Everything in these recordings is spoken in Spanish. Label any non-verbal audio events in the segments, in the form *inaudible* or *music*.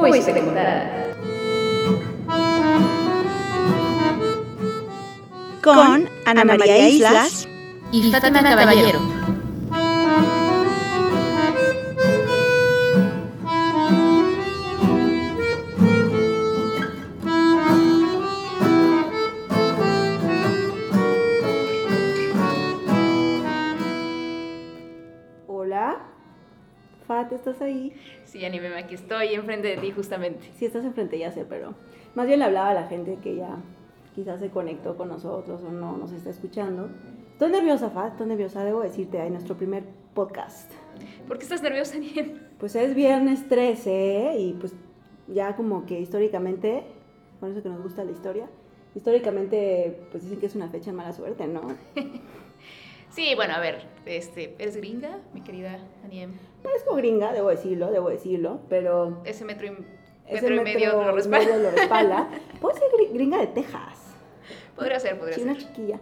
Te contara. Con Ana María Islas Y Fátima Caballero. Estoy enfrente de ti justamente. Sí, estás enfrente, ya sé, pero más bien le hablaba a la gente que ya quizás se conectó con nosotros o no nos está escuchando. Estoy nerviosa, Fat, estoy nerviosa, debo decirte, hay nuestro primer podcast. ¿Por qué estás nerviosa, Anime? Pues es viernes 13 y pues ya como que históricamente, por eso que nos gusta la historia, históricamente pues dicen que es una fecha de mala suerte, ¿no? *laughs* Sí, bueno, a ver, este, ¿eres gringa, mi querida Aniem? Parezco gringa, debo decirlo, debo decirlo, pero Ese metro y, ese metro y medio lo respalda. medio lo respalda. *laughs* Puedo ser gri- gringa de Texas. Podría ser, podría Sí, ser. una chiquilla.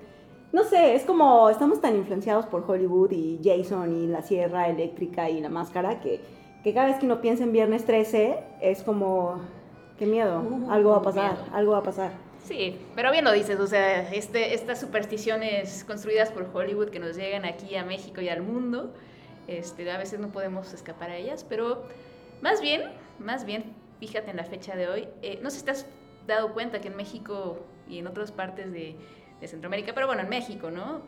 No sé, es como estamos tan influenciados por Hollywood y Jason y la sierra eléctrica y la máscara que, que cada vez que uno piensa en viernes 13 es como, qué miedo, Uh, algo va a pasar, miedo. algo va a pasar. Sí, pero bien lo dices, o sea, este, estas supersticiones construidas por Hollywood que nos llegan aquí a México y al mundo, este, a veces no podemos escapar a ellas, pero más bien, más bien, fíjate en la fecha de hoy, eh, no sé si te has dado cuenta que en México y en otras partes de, Centroamérica, pero bueno, en México, ¿no?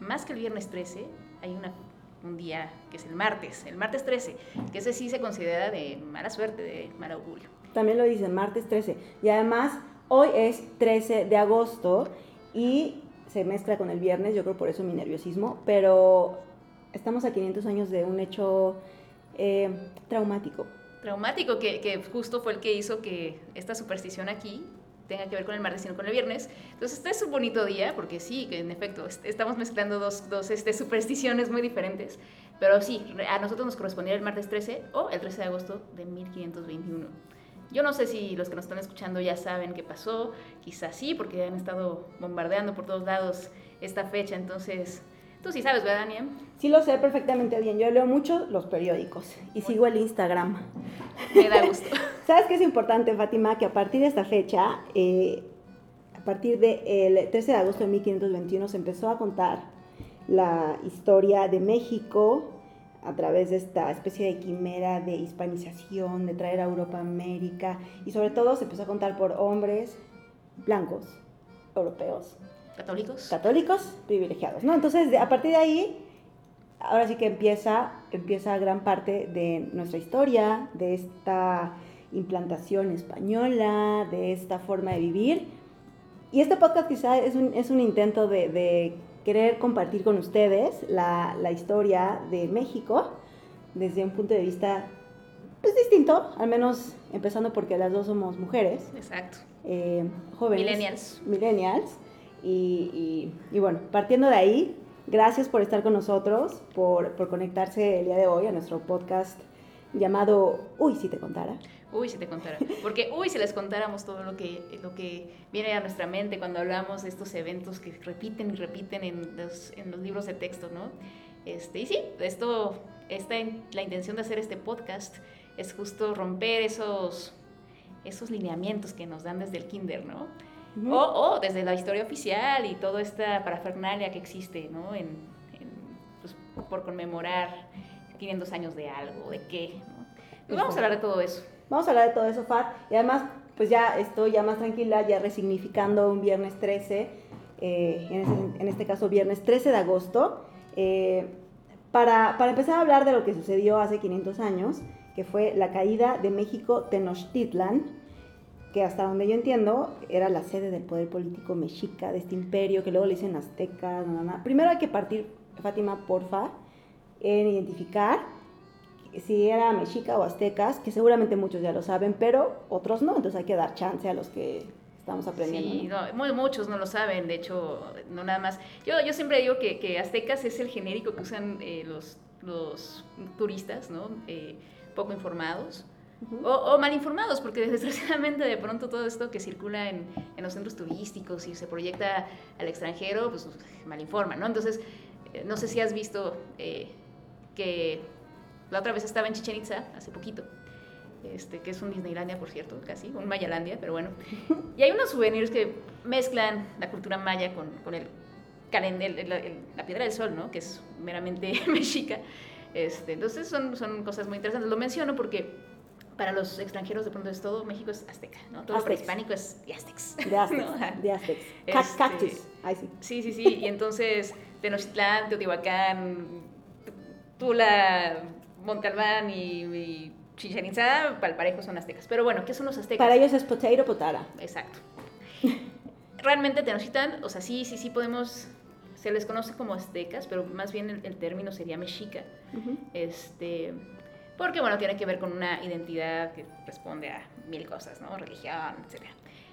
Más que el viernes 13, hay un día que es el martes, el martes 13, que ese sí se considera de mala suerte, de mal augurio. También lo dicen, martes 13. Y además, hoy es 13 de agosto y se mezcla con el viernes, yo creo por eso mi nerviosismo, pero estamos a 500 años de un hecho eh, traumático. traumático que, que justo fue el que hizo que esta superstición aquí tenga que ver con el martes y no con el viernes. Entonces, este es un bonito día, porque sí, que en efecto, est- estamos mezclando dos, dos este, supersticiones muy diferentes, pero sí, a nosotros nos correspondía el martes 13 o el 13 de agosto de 1521. Yo no sé si los que nos están escuchando ya saben qué pasó, quizás sí, porque han estado bombardeando por todos lados esta fecha, entonces, tú sí sabes, ¿verdad, Daniel? Sí lo sé perfectamente bien, yo leo mucho los periódicos y sigo el Instagram. Me da gusto. *laughs* ¿Sabes qué es importante, Fátima? Que a partir de esta fecha, eh, a partir del 13 de agosto de 1521, se empezó a contar la historia de México a través de esta especie de quimera de hispanización, de traer a Europa a América, y sobre todo se empezó a contar por hombres blancos, europeos, ¿Católicos? católicos privilegiados, ¿no? Entonces, a partir de ahí, ahora sí que empieza, empieza gran parte de nuestra historia, de esta implantación española, de esta forma de vivir. Y este podcast quizá es un, es un intento de, de querer compartir con ustedes la, la historia de México desde un punto de vista pues distinto, al menos empezando porque las dos somos mujeres, Exacto. eh, jóvenes. Millennials. Millennials. Y, y- y bueno, partiendo de ahí, gracias por estar con nosotros, por, por conectarse el día de hoy a nuestro podcast llamado Uy, si te contara. Uy, si te contara. Porque, uy, si les contáramos todo lo que, lo que viene a nuestra mente cuando hablamos de estos eventos que repiten y repiten en los, en los libros de texto, ¿no? Este, y sí, esto, esta, la intención de hacer este podcast es justo romper esos, esos lineamientos que nos dan desde el kinder, ¿no? Ujú. o, o desde la historia oficial y toda esta parafernalia que existe, ¿no? En, en, pues, por conmemorar 500 años de algo, de qué, ¿no? Pues vamos a hablar de todo eso. Vamos a hablar de todo eso, Fat. Y además, pues ya estoy ya más tranquila, ya resignificando un viernes 13, eh, en, ese- en este caso viernes 13 de agosto, eh, para, para empezar a hablar de lo que sucedió hace 500 años, que fue la caída de México Tenochtitlan, que hasta donde yo entiendo era la sede del poder político mexica, de este imperio, que luego le dicen aztecas, na, na, na. Primero hay que partir, Fátima, porfa, en identificar si era mexica o aztecas, que seguramente muchos ya lo saben, pero otros no, entonces hay que dar chance a los que estamos aprendiendo. Sí, ¿no? no, muy- muchos no lo saben, de hecho, no nada más. Yo, yo siempre digo que, que aztecas es el genérico que usan eh, los, los turistas, ¿no? Eh, poco informados. Ujú. O, o mal informados, porque *laughs* desgraciadamente de pronto todo esto que circula en, en los centros turísticos y se proyecta al extranjero, pues mal informa, ¿no? Entonces, eh, no sé si has visto eh, que la otra vez estaba en Chichen Itza, hace poquito, este, que es un Disneylandia, por cierto, casi, un Mayalandia, pero bueno. *laughs* Y hay unos souvenirs que mezclan la cultura maya con, con el, la piedra del sol, ¿no? Que es meramente *laughs* mexica. Este, entonces son, son cosas muy interesantes. Lo menciono porque para los extranjeros de pronto es todo, México es azteca, ¿no? Todo lo prehispánico es de aztecs. De aztecs, *laughs* de aztecs. Este, cactus, sí. Sí, sí, sí, y entonces Tenochtitlán, Teotihuacán, Tula, Montalbán y, y Chichen Itza, Palparejo son aztecas. Pero bueno, ¿qué son los aztecas? Para ellos es potato potara. Exacto. Realmente Tenochtitlan, o sea, sí, sí, sí podemos se les conoce como aztecas, pero más bien el, término sería mexica. Este porque, bueno, tiene que ver con una identidad que responde a mil cosas, ¿no? Religión, etc.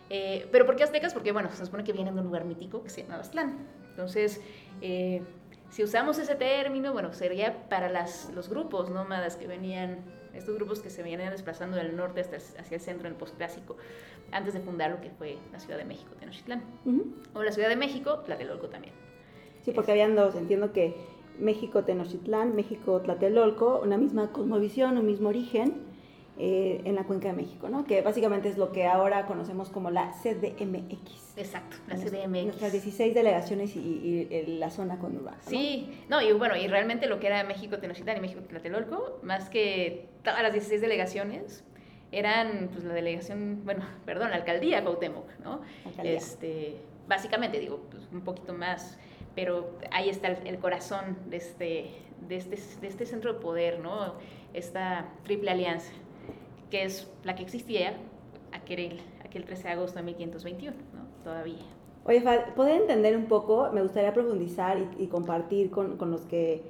Eh, pero ¿por qué aztecas? Porque, bueno, se supone que vienen de un lugar mítico que se llama Aztlán. Entonces, eh, si usamos ese término, bueno, sería para las, los grupos nómadas que venían, estos grupos que se venían desplazando del norte hasta hacia el centro en el postclásico, antes de fundar lo que fue la Ciudad de México, Tenochtitlán. O la Ciudad de México, Tlatelolco también. Sí, porque habían dos, entiendo que México Tenochtitlán, México Tlatelolco, una misma cosmovisión, un mismo origen eh, en la cuenca de México, ¿no? Que básicamente es lo que ahora conocemos como la CDMX. Exacto, la CDMX. Nuestras 16 delegaciones y, la zona conurbada. Sí, no, y bueno, y realmente lo que era México Tenochtitlán y México Tlatelolco, más que todas las 16 delegaciones, eran pues la delegación, bueno, *laughs* perdón, la alcaldía Cuauhtémoc, ¿no? Alcaldía. Este, básicamente, digo, pues, un poquito más pero ahí está el, corazón de este, de, este, de este centro de poder, ¿no? Esta triple alianza, que es la que existía aquel, aquel 13 de agosto de 1521, ¿no? Todavía. Oye, Fad, ¿poder entender un poco? Me gustaría profundizar y, compartir con, con, los que,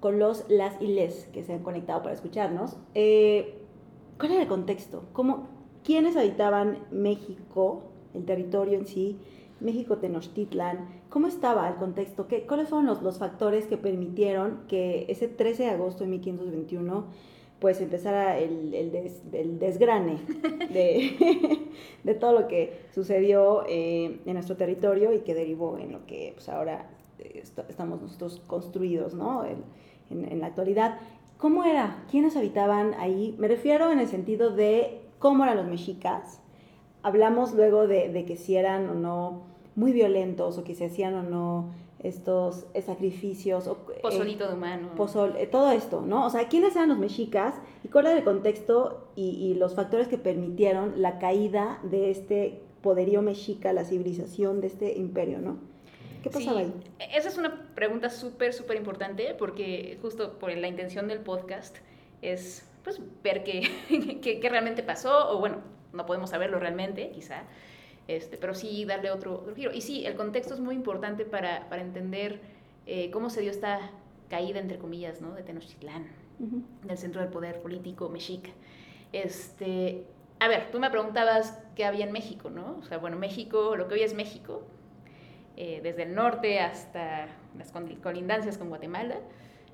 con los, las y les que se han conectado para escucharnos. Eh, ¿Cuál era el contexto? ¿Cómo, ¿Quiénes habitaban México, el territorio en sí? México Tenochtitlan, ¿cómo estaba el contexto? ¿Qué, ¿Cuáles fueron los, los, factores que permitieron que ese 13 de agosto de 1521 pues empezara el, el, desgrane de, *laughs* de, todo lo que sucedió eh, en nuestro territorio y que derivó en lo que pues, ahora eh, estamos nosotros construidos ¿no? en, en, la actualidad? ¿Cómo era? ¿Quiénes habitaban ahí? Me refiero en el sentido de cómo eran los mexicas, hablamos luego de, que si eran o no muy violentos o que se hacían o no estos sacrificios. O, eh, Pozolito de humano. Pozol, eh, todo esto, ¿no? O sea, ¿quiénes eran los mexicas y cuál era el contexto y, los factores que permitieron la caída de este poderío mexica, la civilización de este imperio, ¿no? ¿Qué pasaba ahí? Esa es una pregunta súper, súper importante porque justo por la intención del podcast es pues ver qué, *laughs* qué, qué realmente pasó o bueno, no podemos saberlo realmente, quizá, este, pero sí darle otro, giro. Y sí, el contexto es muy importante para, para entender eh, cómo se dio esta caída, entre comillas, ¿no? de Tenochtitlán, del centro del poder político mexica. Este, a ver, tú me preguntabas qué había en México, ¿no? O sea, bueno, México, lo que hoy es México, eh, desde el norte hasta las colindancias con Guatemala,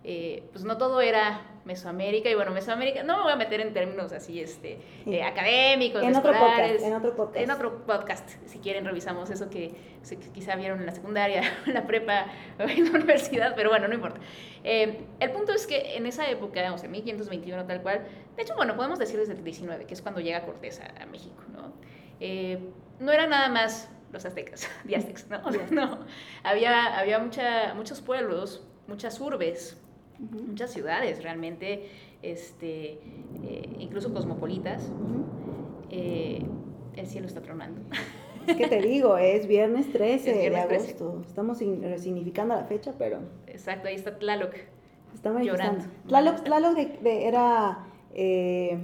eh, pues no todo era Mesoamérica, y bueno, Mesoamérica, no me voy a meter en términos así este, eh, académicos, en otro, podcast, en otro podcast. En otro podcast, si quieren revisamos eso que, quizá vieron en la secundaria, *laughs* en la prepa, o en la universidad, pero bueno, no importa. Eh, el punto es que en esa época, o sea, 1521 tal cual, de hecho, bueno, podemos decir desde el 19, que es cuando llega Cortés a, México, ¿no? no era nada más los aztecas, *laughs* diaztecas, ¿no? *laughs* no, había, había mucha, muchos pueblos, muchas urbes, muchas ciudades realmente, este, eh, incluso cosmopolitas. Eh, el cielo está tronando. Es que te digo, es viernes 13 de agosto. Estamos significando la fecha, pero... Exacto, ahí está Tlaloc. Está llorando. Tlaloc, Tlaloc de, era... Eh,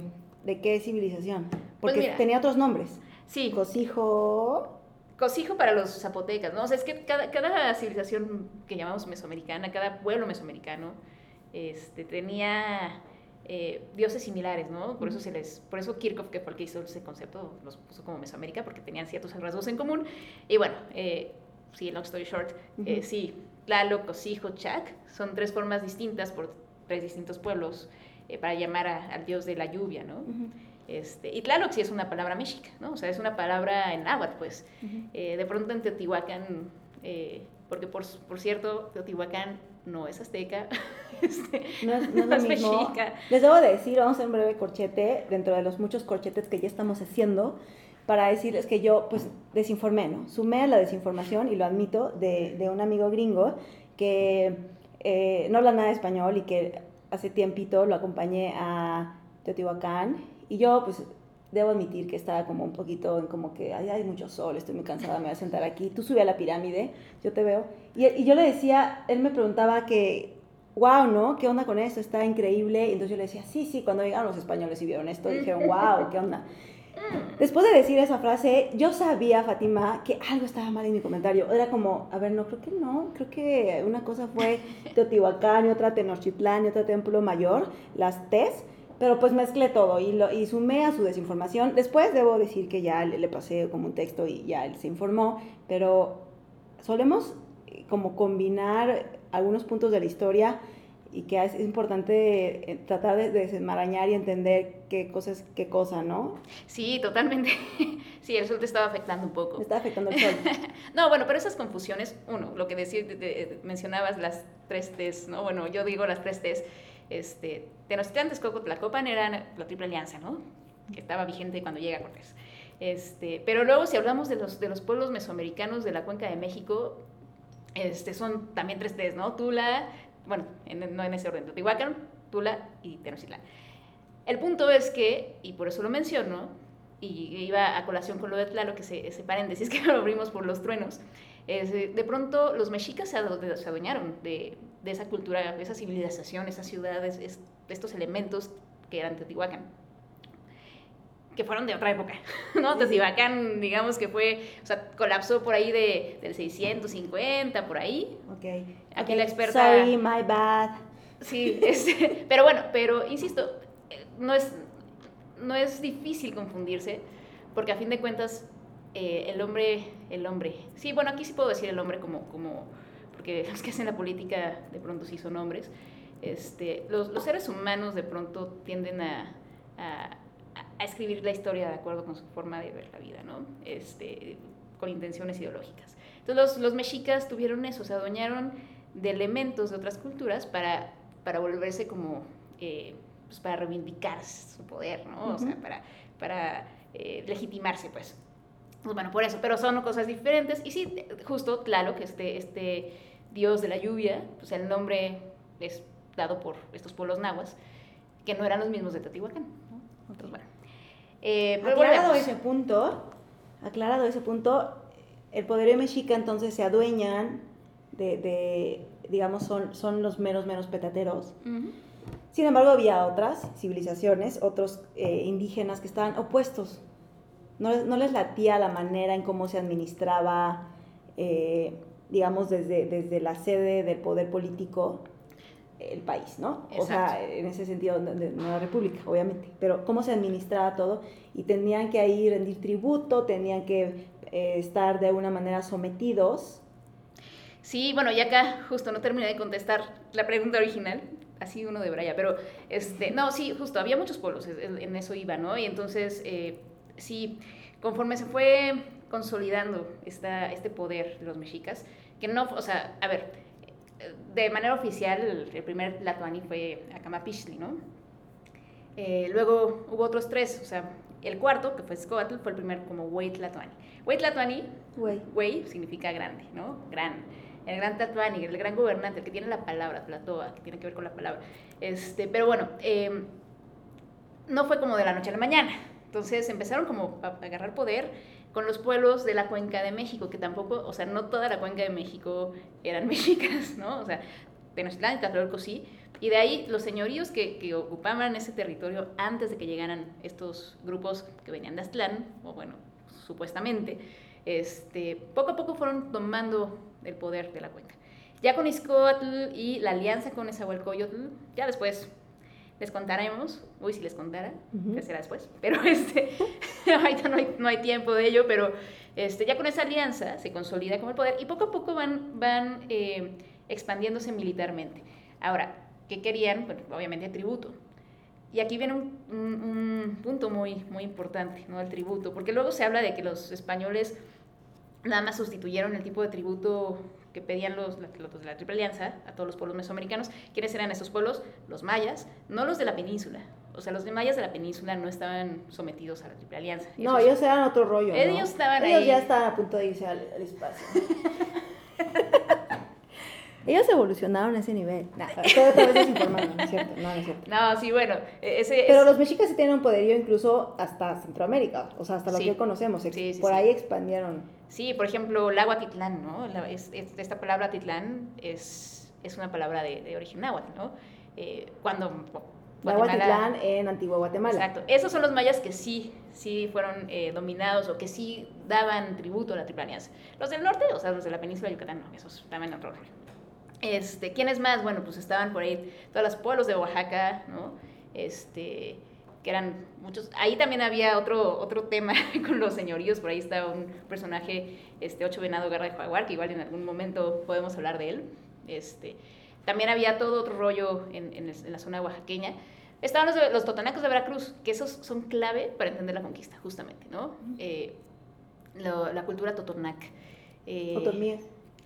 ¿De qué civilización? Pues Porque tenía otros nombres. Sí. Cosijo... Cosijo para los zapotecas, ¿no? O sea, es que cada, cada civilización que llamamos mesoamericana, cada pueblo mesoamericano, este, tenía eh, dioses similares, ¿no? Por eso, se les, por eso Kirchhoff, que fue el que hizo ese concepto, los puso como Mesoamérica, porque tenían ciertos rasgos en común. Y bueno, eh, sí, long story short, eh, sí, Tlaloc, Cosijo, Chac, son tres formas distintas por tres distintos pueblos para llamar al dios de la lluvia, ¿no? Este, y Tlaloc sí es una palabra mexica, ¿no? O sea, es una palabra en náhuatl, pues. de pronto en Teotihuacán, porque por, por cierto, Teotihuacán no es azteca, *laughs* este, no es, no es, mexica. Les debo decir, vamos a hacer un breve corchete dentro de los muchos corchetes que ya estamos haciendo para decirles que yo pues desinformé, ¿no? Sumé a la desinformación, y lo admito, de, de un amigo gringo que eh, no habla nada de español y que hace tiempito lo acompañé a Teotihuacán y yo pues debo admitir que estaba como un poquito en como que Ay, hay mucho sol, estoy muy cansada, me voy a sentar aquí, tú sube a la pirámide, yo te veo. Y, y yo le decía, él me preguntaba que, wow, ¿no? ¿Qué onda con esto? Está increíble. Y entonces yo le decía, sí, sí, cuando llegaron los españoles y vieron esto, dijeron, wow, ¿qué onda? Después de decir esa frase, yo sabía, Fátima, que algo estaba mal en mi comentario. Era como, a ver, no, creo que no. Creo que una cosa fue *laughs* Teotihuacán y otra Tenochtitlán y otra Templo Mayor, las TES. Pero pues mezclé todo y, lo, y sumé a su desinformación. Después debo decir que ya le, le pasé como un texto y ya él se informó. Pero solemos como combinar algunos puntos de la historia y que es importante eh, tratar de desenmarañar y entender qué cosa es qué cosa, ¿no? Sí, totalmente. *laughs* Sí, el sol te estaba afectando un poco. Me está afectando el sol. *laughs* no, bueno, pero esas confusiones, uno, lo que decir, mencionabas las tres T's, ¿no? Bueno, yo digo las tres T's. Este, Tenochtitlan, Texcoco, Tlacopan eran la triple alianza, ¿no? Que estaba vigente cuando llega Cortés. Este, pero luego, si hablamos de los, de los pueblos mesoamericanos de la cuenca de México, este, son también tres T's, ¿no? Tula, bueno, no en ese orden, Teotihuacán, Tula y Tenochtitlan. El punto es que, y por eso lo menciono, y iba a colación con lo de Tlaloc, que se, ese paréntesis que *laughs* lo abrimos por los truenos, es, de pronto los mexicas se, adueñaron de, esa cultura, de esa civilización, esas ciudades, de estos elementos que eran Teotihuacán que fueron de otra época, *laughs* ¿no? Teotihuacán, digamos que fue, o sea, colapsó por ahí de, del 650, por ahí. Ok. Aquí la experta... Sorry, my bad. Sí, *laughs* este, pero bueno, pero insisto, no es, no es difícil confundirse, porque a fin de cuentas, eh, el hombre, el hombre, sí, bueno, aquí sí puedo decir el hombre como, como porque *laughs* los que hacen la política de pronto sí son hombres, este, los, los seres humanos de pronto tienden a a escribir la historia de acuerdo con su forma de ver la vida, ¿no? Este, con intenciones ideológicas. Entonces los, mexicas tuvieron eso, se adueñaron de elementos de otras culturas para, para volverse como, eh, pues para reivindicar su poder, ¿no? O sea, para, para eh, legitimarse, pues. pues. Bueno, por eso, pero son cosas diferentes. Y sí, justo que este, este dios de la lluvia, pues el nombre es dado por estos pueblos nahuas, que no eran los mismos de Teotihuacán. Eh, aclarado ese punto, aclarado ese punto, el poderío mexica entonces se adueñan de, digamos, son, son los meros, meros petateros. Sin embargo, había otras civilizaciones, otros eh, indígenas que estaban opuestos. No, no, les latía la manera en cómo se administraba, eh, digamos, desde, desde la sede del poder político el país, ¿no? O sea, en ese sentido, de Nueva República, obviamente. Pero cómo se administraba todo y tenían que ahí rendir tributo, tenían que eh, estar de alguna manera sometidos. Sí, bueno, y acá justo no terminé de contestar la pregunta original, así uno de Braya, pero este, no, sí, justo, había muchos pueblos, en eso iba, ¿no? Y entonces, eh, sí, conforme se fue consolidando esta, este poder de los mexicas, que no, o sea, a ver, de manera oficial, el primer Tlatuani fue Acamapixli, ¿no? Eh, luego hubo otros tres, o sea, el cuarto, que fue Scoatl, fue el primer como Wey Tlatuani. Wey Tlatuani, Wey significa grande, ¿no? Gran. El gran Tlatuani, el gran gobernante, el que tiene la palabra, Tlatoa, que tiene que ver con la palabra. Este, pero bueno, em, no fue como de la noche a la mañana. Entonces empezaron como a agarrar poder con los pueblos de la cuenca de México, que tampoco, o sea, no toda la cuenca de México eran *laughs* mexicas, ¿no? O sea, Tenochtitlán y Tlatelolco sí, y de ahí los señoríos que, que, ocupaban ese territorio antes de que llegaran estos grupos que venían de Aztlán, o bueno, supuestamente, este, poco a poco fueron tomando el poder de la cuenca. Ya con Izcotl y la alianza con Esahualcoyotl, ya después les contaremos, uy, si les contara, que será después, pero *laughs* este, ahorita no hay, no hay, tiempo de ello, pero este, ya con esa alianza se consolida como el poder y poco a poco van, van eh, expandiéndose militarmente. Ahora, ¿qué querían? Bueno, obviamente tributo. Y aquí viene un, un, punto muy, muy importante, ¿no? El tributo, porque luego se habla de que los españoles nada más sustituyeron el tipo de tributo que pedían los, los, de la Triple Alianza a todos los pueblos mesoamericanos. ¿Quiénes eran esos pueblos? Los mayas, no los de la península. O sea, los de mayas de la península no estaban sometidos a la Triple Alianza. No, ellos eran otro rollo. Ellos estaban ellos ya estaban a punto de irse al, espacio. *laughs* Ellos evolucionaron a ese nivel. No, todo, vez informando, no es cierto, no, es cierto. No, sí, bueno. E-, ese, Pero los mexicas sí tienen un poderío incluso hasta Centroamérica, o sea, hasta lo que conocemos. Sí, por ahí expandieron. Sí, por ejemplo, el agua Titlán, ¿no? es, esta palabra Titlán es, es una palabra de, de origen náhuatl, ¿no? Eh, cuando Guatemala, en Antigua Guatemala. Exacto. Esos son los mayas que sí, sí fueron eh, dominados o que sí daban tributo a la Triple Alianza. Los del norte, o sea, los de la península de Yucatán, no, esos en otro rollo. Este, ¿Quiénes más? Bueno, pues estaban por ahí todos los pueblos de Oaxaca, ¿no? Este, que eran muchos. Ahí también había otro, otro tema *laughs* con los señoríos, por ahí estaba un personaje, este, Ocho Venado Guerra de Jaguar, que igual en algún momento podemos hablar de él. Este, también había todo otro rollo en, en, la zona oaxaqueña. Estaban los, los, totonacos de Veracruz, que esos son clave para entender la conquista, justamente, ¿no? Eh, la cultura totonac. Eh,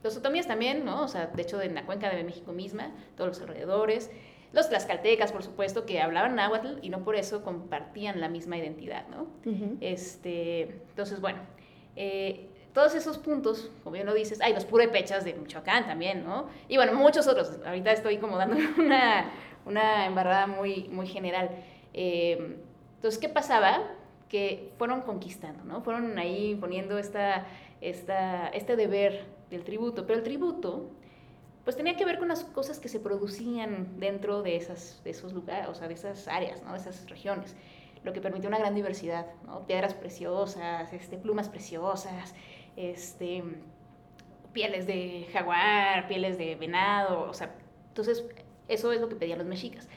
los otomíes también, ¿no? O sea, de hecho, en la cuenca de México misma, todos los alrededores. Los tlaxcaltecas, por supuesto, que hablaban náhuatl y no por eso compartían la misma identidad, ¿no? este, entonces, bueno, eh, todos esos puntos, como bien lo dices, hay los purépechas de Michoacán también, ¿no? Y bueno, muchos otros. Ahorita estoy como dando *laughs* una, una embarrada muy, muy general. Eh, entonces, ¿qué pasaba? Que fueron conquistando, ¿no? Fueron ahí poniendo esta, esta, este deber del tributo, pero el tributo pues tenía que ver con las cosas que se producían dentro de, esas, de esos lugares, o sea, de esas áreas, ¿no? de esas regiones, lo que permitió una gran diversidad, ¿no? piedras preciosas, este, plumas preciosas, este, pieles de jaguar, pieles de venado, o sea, entonces eso es lo que pedían los mexicas.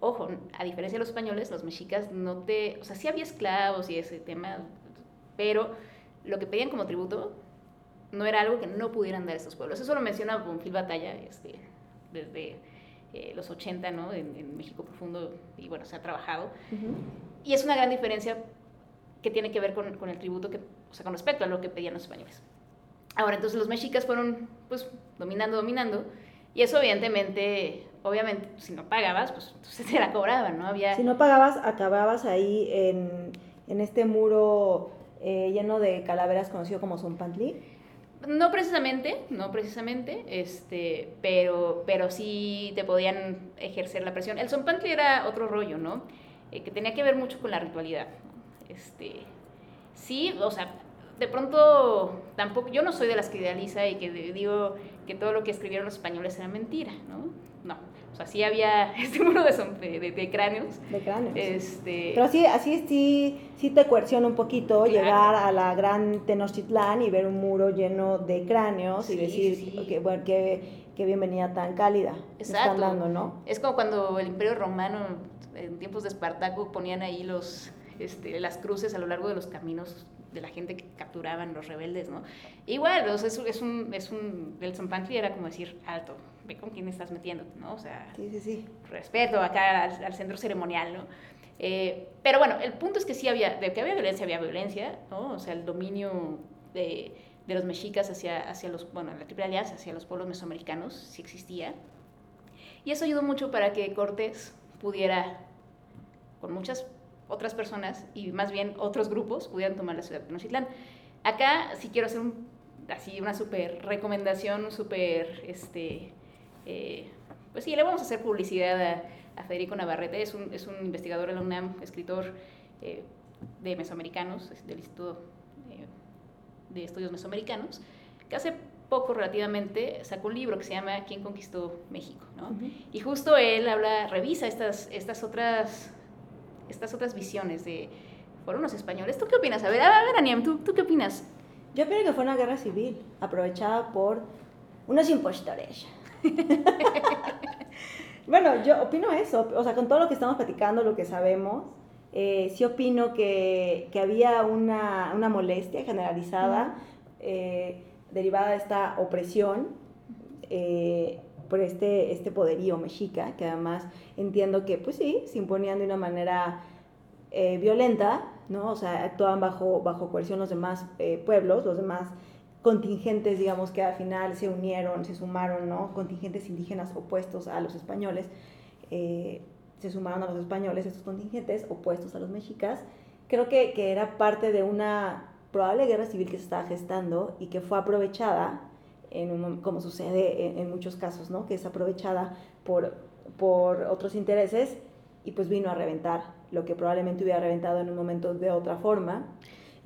Ojo, a diferencia de los españoles, los mexicas no te, o sea, sí había esclavos y ese tema, pero lo que pedían como tributo no era algo que no pudieran dar estos pueblos. Eso lo menciona Bonfil Batalla este, desde eh, los 80, ¿no? En, México Profundo, y bueno, se ha trabajado. Y es una gran diferencia que tiene que ver con, con, el tributo, que, o sea, con respecto a lo que pedían los españoles. Ahora, entonces los mexicas fueron, pues, dominando, dominando, y eso evidentemente, obviamente, si no pagabas, pues entonces te la cobraban, ¿no? Había... Si no pagabas, acababas ahí en, en este muro eh, lleno de calaveras conocido como Zompantli. No precisamente, no precisamente, este, pero, pero sí te podían ejercer la presión. El Zompantli era otro rollo, ¿no? Eh, que tenía que ver mucho con la ritualidad. Este, sí, o sea, de pronto tampoco, yo no soy de las que idealiza y que digo que todo lo que escribieron los españoles era mentira, ¿no? No, o sea, sí había *laughs* este muro de, de, cráneos. De cráneos. Este... Pero así, así sí, sí te coerciona un poquito llegar a la gran Tenochtitlán y ver un muro lleno de cráneos y decir, que, bueno, qué, qué bienvenida tan cálida. Exacto. Están dando, ¿no? Es como cuando el Imperio Romano, en tiempos de Espartaco, ponían ahí los, este, las cruces a lo largo de los caminos de la gente que capturaban los rebeldes, ¿no? Igual, o sea, es, es, un, es un, el Zompantli era como decir, alto, ve con quién estás metiéndote, ¿no? O sea, sí, sí, sí. respeto acá al, centro ceremonial, ¿no? Eh, pero bueno, el punto es que sí había, de que había violencia, había violencia, ¿no? O sea, el dominio de, de los mexicas hacia, hacia los, bueno, la Triple Alianza, hacia los pueblos mesoamericanos, sí existía. Y eso ayudó mucho para que Cortés pudiera, con muchas otras personas y más bien otros grupos pudieran tomar la ciudad de Tenochtitlán. Acá sí quiero hacer un, así una súper recomendación, súper, este, eh, pues sí, le vamos a hacer publicidad a, Federico Navarrete, es un, es un, investigador de la UNAM, escritor eh, de mesoamericanos, del Instituto eh, de Estudios Mesoamericanos, que hace poco relativamente sacó un libro que se llama ¿Quién conquistó México? ¿no? Y justo él habla, revisa estas, estas otras estas otras visiones de, fueron los españoles. ¿Tú qué opinas? A ver, a ver, Aniam, ¿tú, ¿tú qué opinas? Yo opino que fue una guerra civil aprovechada por unos impostores. *laughs* bueno, yo opino eso, o sea, con todo lo que estamos platicando, lo que sabemos, eh, sí opino que, que había una, una, molestia generalizada eh, derivada de esta opresión eh, por este, este poderío mexica, que además entiendo que, pues sí, se imponían de una manera eh, violenta, ¿no? O sea, actuaban bajo, bajo coerción los demás eh, pueblos, los demás contingentes, digamos, que al final se unieron, se sumaron, ¿no? Contingentes indígenas opuestos a los españoles, eh, se sumaron a los españoles estos contingentes opuestos a los mexicas. Creo que, que era parte de una probable guerra civil que se estaba gestando y que fue aprovechada, en como sucede en, en, muchos casos, ¿no? Que es aprovechada por, por otros intereses y pues vino a reventar lo que probablemente hubiera reventado en un momento de otra forma.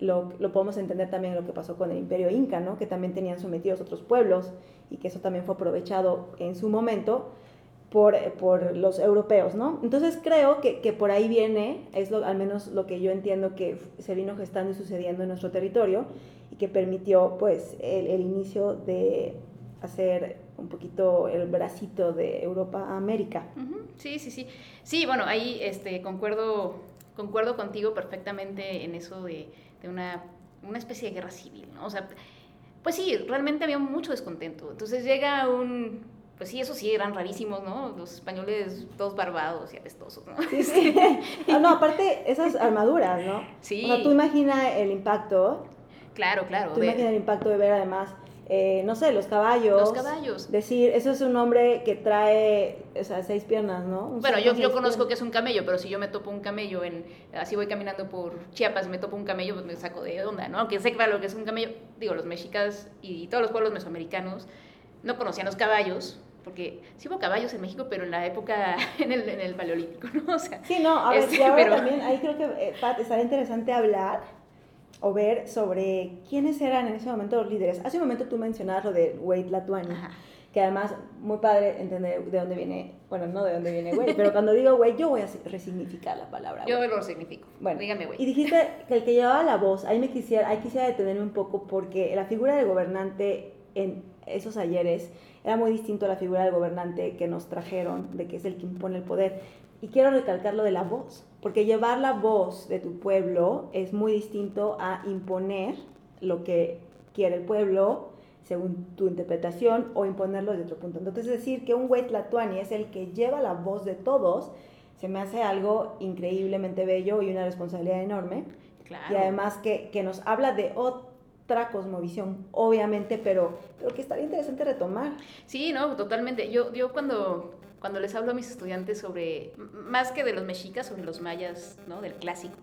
Lo, podemos entender también lo que pasó con el imperio inca, ¿no? que también tenían sometidos otros pueblos y que eso también fue aprovechado en su momento por, por los europeos. ¿no? Entonces creo que, que por ahí viene, es lo, al menos lo que yo entiendo que se vino gestando y sucediendo en nuestro territorio y que permitió pues, el, el inicio de hacer un poquito el bracito de Europa a América. Sí, sí, sí. Sí, bueno, ahí este, concuerdo, concuerdo contigo perfectamente en eso de, de una, una, especie de guerra civil, ¿no? O sea, pues sí, realmente había mucho descontento. Entonces llega un... Pues sí, eso sí, eran rarísimos, ¿no? Los españoles todos barbados y apestosos, ¿no? Sí, sí. Ah, no, aparte, esas armaduras, ¿no? Sí. O sea, tú imagina el impacto. Claro, claro. Tú de... imagina el impacto de ver además eh, no sé, los caballos. Los caballos. Decir, eso es un hombre que trae, o sea, seis piernas, ¿no? Un bueno, yo, yo conozco que es un camello, pero si yo me topo un camello en, así voy caminando por Chiapas me topo un camello, pues me saco de onda, ¿no? Aunque sé lo que es un camello, digo, los mexicas y todos los pueblos mesoamericanos no conocían los caballos, porque sí hubo caballos en México, pero en la época, *laughs* en el, en el paleolítico, ¿no? O sea, sí, no, a ver, este, y ahora pero... también, ahí creo que, eh, Pat, estaría interesante hablar o ver sobre quiénes eran en ese momento los líderes. Hace un momento tú mencionabas lo de Wade Latuani, que además, muy padre entender de dónde viene, bueno, no de dónde viene Wade, pero cuando digo Wade, yo voy a resignificar la palabra. Yo lo resignifico. Bueno, dígame Wade. Y dijiste que el que llevaba la voz, ahí me quisiera, ahí quisiera detenerme un poco porque la figura del gobernante en esos ayeres era muy distinto a la figura del gobernante que nos trajeron, de que es el que impone el poder. Y quiero recalcar lo de la voz, porque llevar la voz de tu pueblo es muy distinto a imponer lo que quiere el pueblo según tu interpretación o imponerlo desde otro punto. Entonces decir que un Wet Latuani es el que lleva la voz de todos, se me hace algo increíblemente bello y una responsabilidad enorme. Claro. Y además que, que nos habla de otra cosmovisión, obviamente, pero, pero que estaría interesante retomar. Sí, no, totalmente. Yo, yo cuando cuando les hablo a mis estudiantes sobre, más que de los mexicas, sobre los mayas, ¿no? Del clásico,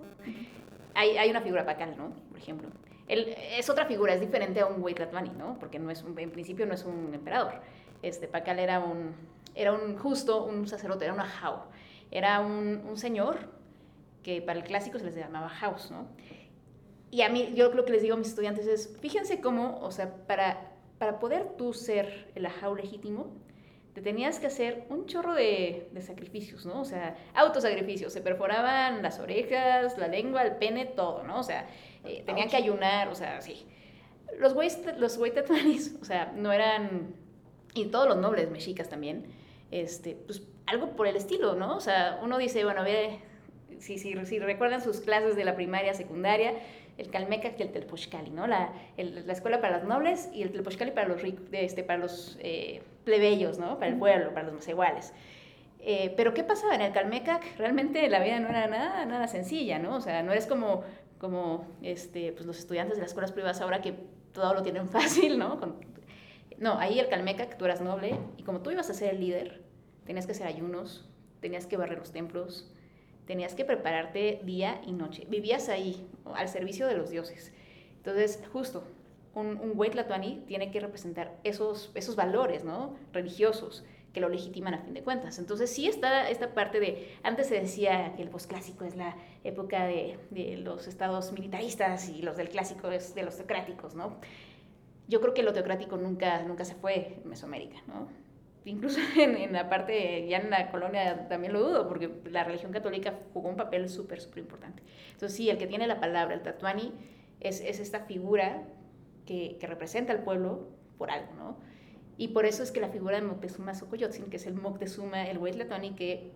hay, hay una figura pacal, ¿no? Por ejemplo. Él, es otra figura, es diferente a un Huaytlatlani, ¿no? Porque no es un, en principio no es un emperador. Este, Pacal era un, era un justo, un sacerdote, era un ajao. Era un, un señor que para el clásico se les llamaba house, ¿no? Y a mí, yo lo que les digo a mis estudiantes es, fíjense cómo, o sea, para, para poder tú ser el ajao legítimo, te tenías que hacer un chorro de, de, sacrificios, ¿no? O sea, autosacrificios, se perforaban las orejas, la lengua, el pene, todo, ¿no? O sea, eh, tenían que ayunar, o sea, sí. Los güeyes, los o sea, no eran, y todos los nobles mexicas también, este, pues algo por el estilo, ¿no? O sea, uno dice, bueno, a ver, si, si, si recuerdan sus clases de la primaria, secundaria, el Calmeca y el Telpochcali, ¿no? La, el, la escuela para los nobles y el Telpochcali para los ricos, este, para los eh, plebeyos, ¿no? Para el pueblo, para los más iguales. Eh, pero ¿qué pasaba en el Calmecac? Realmente la vida no era nada, nada sencilla, ¿no? O sea, no eres como, como este, pues los estudiantes de las escuelas privadas ahora que todo lo tienen *laughs* fácil, ¿no? Con, no, ahí el Calmecac tú eras noble y como tú ibas a ser el líder, tenías que hacer ayunos, tenías que barrer los templos, tenías que prepararte día y noche. Vivías ahí, al servicio de los dioses. Entonces, justo, un, un Latuani tiene que representar esos, esos valores ¿no? religiosos que lo legitiman a fin de cuentas. Entonces, sí está esta parte de, antes se decía que el posclásico es la época de, de los estados militaristas y los del clásico es de los teocráticos, ¿no? Yo creo que lo teocrático nunca, nunca se fue en Mesoamérica, ¿no? Incluso *laughs* en, la parte, ya en la colonia también lo dudo, porque la religión católica jugó un papel súper, súper importante. Entonces sí, el que tiene la palabra, el tatuani, es, es esta figura que, que, representa al pueblo por algo, ¿no? Y por eso es que la figura de Moctezuma Xocoyotzin, que es el Moctezuma, el Huaytlatóni, que,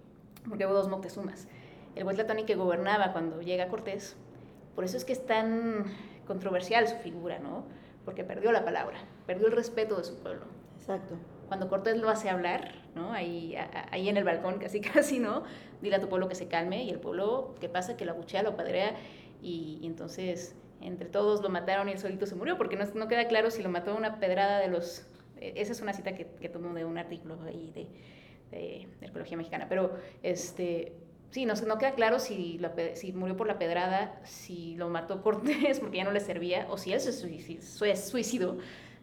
porque hubo dos Moctezumas, el Huaytlatóni que gobernaba cuando llega Cortés, por eso es que es tan controversial su figura, ¿no? Porque perdió la palabra, perdió el respeto de su pueblo. Exacto cuando Cortés lo hace hablar, ¿no? Ahí, ahí en el balcón, *laughs* casi casi, ¿no? Dile a tu pueblo que se calme y el pueblo, ¿qué pasa? Que lo abuchea, lo padrea y, entonces entre todos lo mataron y él solito se murió, porque no, no queda claro si lo mató una pedrada de los... e, Esa es una cita que, que tomo de un artículo ahí de, de, de Arqueología Mexicana, pero este, sí, no, no queda claro si, la si murió por la pedrada, si lo mató Cortés *laughs* porque ya no le servía, o si él se suicidó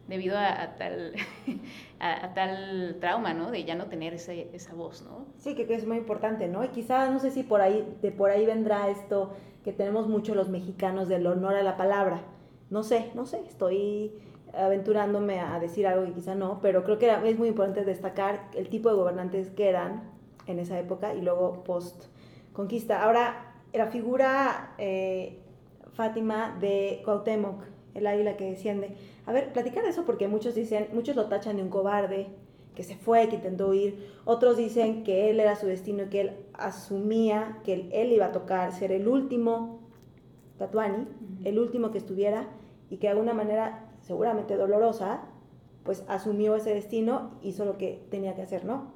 debido a, a tal, *laughs* a, a tal trauma, ¿no? De ya no tener ese, esa voz, ¿no? Sí, que, que es muy importante, ¿no? Y quizá, no sé si por ahí, de por ahí vendrá esto que tenemos mucho los mexicanos del honor a la palabra. No sé, no sé, estoy aventurándome a decir algo que quizá no, pero creo que era- es muy importante destacar el tipo de gobernantes que eran en esa época y luego post conquista. Ahora, la figura eh, Fátima de Cuauhtémoc, el águila que desciende. A ver, platicar de eso porque muchos dicen, muchos lo tachan de un cobarde, que se fue, que intentó huir. Otros dicen que él era su destino que él asumía que él, él iba a tocar ser el último Tatuani, el último que estuviera y que de alguna manera seguramente dolorosa, pues asumió ese destino, hizo lo que tenía que hacer, ¿no?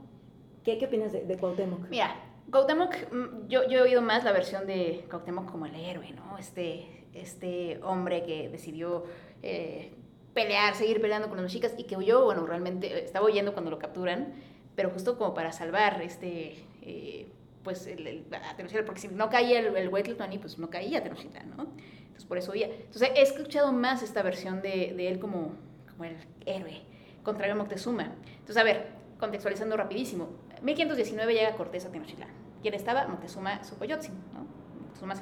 ¿Qué, qué opinas de, de Cuauhtémoc? Mira, Cuauhtémoc, mm, yo, yo he oído más la versión de Cuauhtémoc como el héroe, ¿no? Este, este hombre que decidió eh, pelear, seguir peleando con las mexicas y que huyó, bueno, realmente eh, estaba huyendo cuando lo capturan, pero justo como para salvar este, eh, pues, el, el, a Tenochtitlan, porque si no caía el, el Huetlatoani, pues no caía Tenochtitlan, ¿no? Entonces por eso huía. Entonces he escuchado más esta versión de, de él como, como el héroe, contrario a Moctezuma. Entonces, a ver, contextualizando rapidísimo. 1519 llega Cortés a Tenochtitlán. ¿Quién estaba? Moctezuma Xocoyotzin, ¿no? Moctezuma II.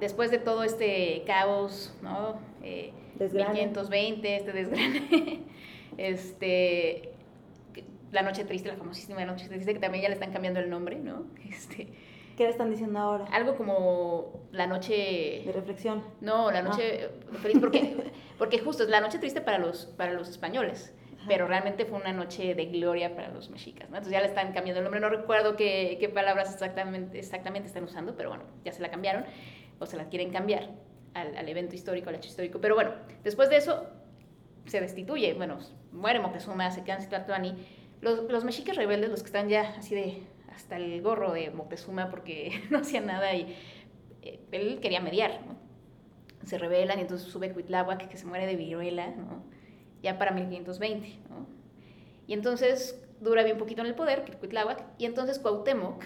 Después de todo este caos, ¿no? Eh, Desgrane. 1520, este desgrane, *laughs* este, la noche triste, la famosísima noche triste, que también ya le están cambiando el nombre, ¿no? *laughs* Este, ¿Qué le están diciendo ahora? algo como la De noche... reflexión. No, la noche feliz, porque, *laughs* porque justo es la noche triste para los, para los españoles, pero realmente fue una noche de gloria para los mexicas, ¿no? Entonces ya le están cambiando el nombre, no recuerdo qué, qué palabras exactamente, exactamente están usando, pero bueno, ya se la cambiaron, o se la quieren cambiar al, evento histórico, al hecho histórico. Pero bueno, después de eso se destituye, bueno, muere Moctezuma, se quedan sin Tlatoani. Los, los mexicas rebeldes, los que están ya así de hasta el gorro de Moctezuma porque *laughs* no hacían nada y eh, él quería mediar. Se rebelan y entonces sube Cuitláhuac, que se muere de viruela. Ya para 1520, ¿no? Y entonces dura bien poquito en el poder, Cuitláhuac, y entonces Cuauhtémoc,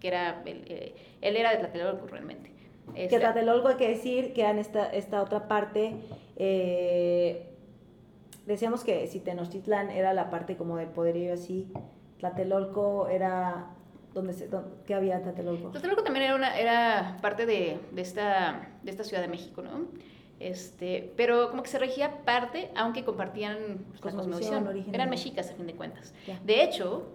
que era, el, eh, él era de Tlatelolco realmente. Que Tlatelolco hay que decir que en esta, esta otra parte, eh, decíamos que si Tenochtitlán era la parte como del poderío así, Tlatelolco era donde se, don- ¿qué había en Tlatelolco? Tlatelolco también era, una, era parte de, de, esta, de esta Ciudad de México, ¿no? Este, pero como que se regía parte, aunque compartían pues, la Cosmovisión, Eran mexicas, a fin de cuentas. Ya. De hecho,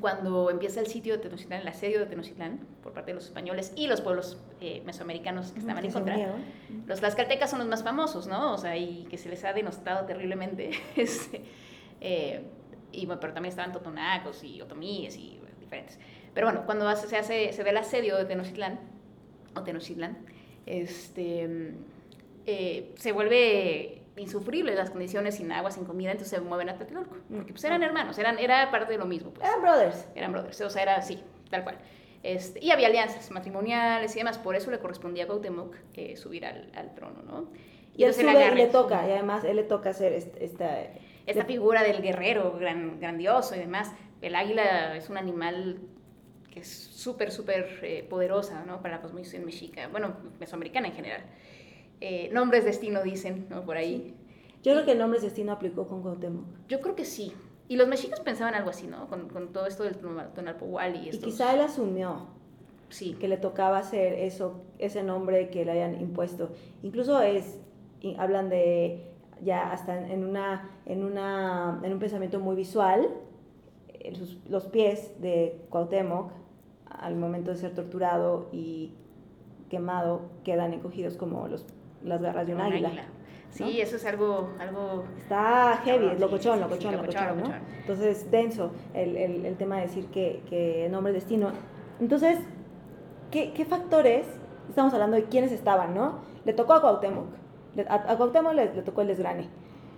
cuando empieza el sitio de Tenochtitlán, el asedio de Tenochtitlán, por parte de los españoles y los pueblos eh, mesoamericanos que estaban en contra, los tlaxcaltecas son los más famosos, ¿no? O sea, y que se les ha denostado terriblemente. *laughs* este, eh, y bueno, pero también estaban totonacos y otomíes y bueno, diferentes. Pero bueno, cuando hace- se hace, se ve el asedio de Tenochtitlán, o Tenochtitlán, este, eh, se vuelve insufrible las condiciones sin agua, sin comida, entonces se mueven a Tlatelolco. Porque pues eran hermanos, eran, era parte de lo mismo. Pues Eran brothers. eran brothers, o sea, era así, tal cual. Este, y había alianzas matrimoniales y demás, por eso le correspondía a Cuauhtémoc eh, subir al, al trono, ¿no? Y él entonces el sube y le toca, y además él le toca hacer este- esta... Esta le- figura del guerrero gran, grandioso y demás. El águila es un animal que es súper, súper eh, poderosa, ¿no? Para la cosmovisión mexica, bueno, mesoamericana en general. Eh, nombres destino dicen, ¿no? Por ahí. Yo creo que el nombre destino aplicó con Cuauhtémoc. Yo creo que sí. Y los mexicas pensaban algo así, ¿no? Con, con todo esto del Tonalpohualli y Y estos... quizá él asumió Sí. que le tocaba hacer eso, ese nombre que le hayan impuesto. Incluso es, y hablan de ya hasta en una, en una, en un pensamiento muy visual, sus- los pies de Cuauhtémoc al momento de ser torturado y quemado quedan encogidos como los, las garras de un águila. Sí, ¿no? eso es algo, algo Está heavy, sí, locochón, sí, sí, locochón, locochón, locochón, ¿no? locochón. Entonces, denso el, el, el tema de decir que, que nombre es destino. Entonces, ¿qué, ¿qué factores? Estamos hablando de quiénes estaban, ¿no? Le tocó a Cuauhtémoc. A, a Cuauhtémoc le, le tocó el desgrane.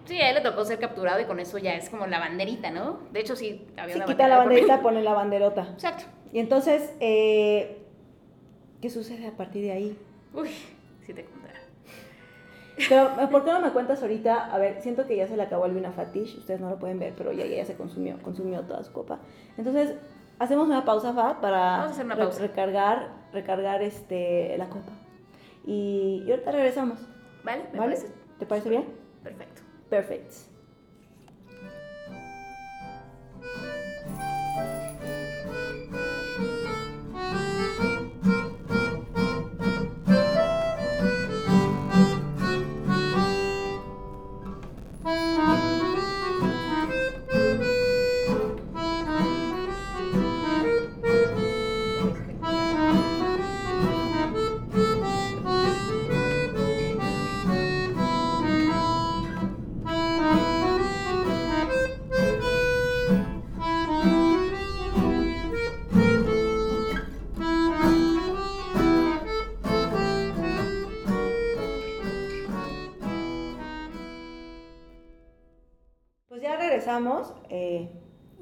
Sí, a él le tocó ser capturado y con eso ya es como la banderita, ¿no? De hecho, sí, había Si una quita la banderita, pone la banderota. Exacto. Y entonces, eh, ¿qué sucede a partir de ahí? Uy, sí te. Pero, ¿por qué no me cuentas ahorita? A ver, siento que ya se le acabó el vino Fatish, ustedes no lo pueden ver, pero ya, ya se consumió, consumió toda su copa. Entonces, hacemos una pausa, Fat, para a pausa. recargar, recargar este, la copa. Y, y ahorita regresamos. ¿Vale? Me ¿Vale? parece ¿Te parece bien? perfecto. Perfecto.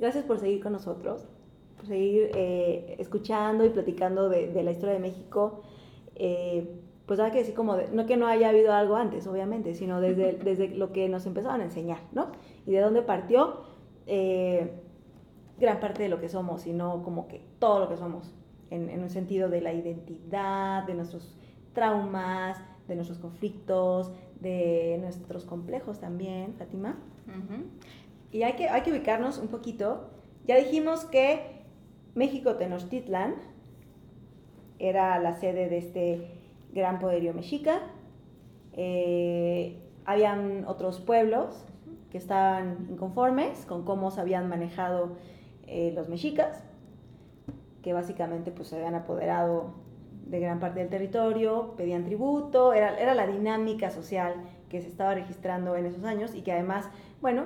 Gracias por seguir con nosotros, por seguir eh, escuchando y platicando de, de la historia de México. Eh, pues hay que decir como, de- no que no haya habido algo antes, obviamente, sino desde, desde lo que nos empezaron a enseñar, ¿no? Y de dónde partió eh, gran parte de lo que somos, y no como que todo lo que somos, en, en un sentido de la identidad, de nuestros traumas, de nuestros conflictos, de nuestros complejos también, Fátima. Ujú. Y hay que, hay que ubicarnos un poquito. Ya dijimos que México Tenochtitlan era la sede de este gran poderío mexica. Eh, habían otros pueblos que estaban inconformes con cómo se habían manejado eh, los mexicas, que básicamente pues, se habían apoderado de gran parte del territorio, pedían tributo, era, era la dinámica social que se estaba registrando en esos años y que además, bueno,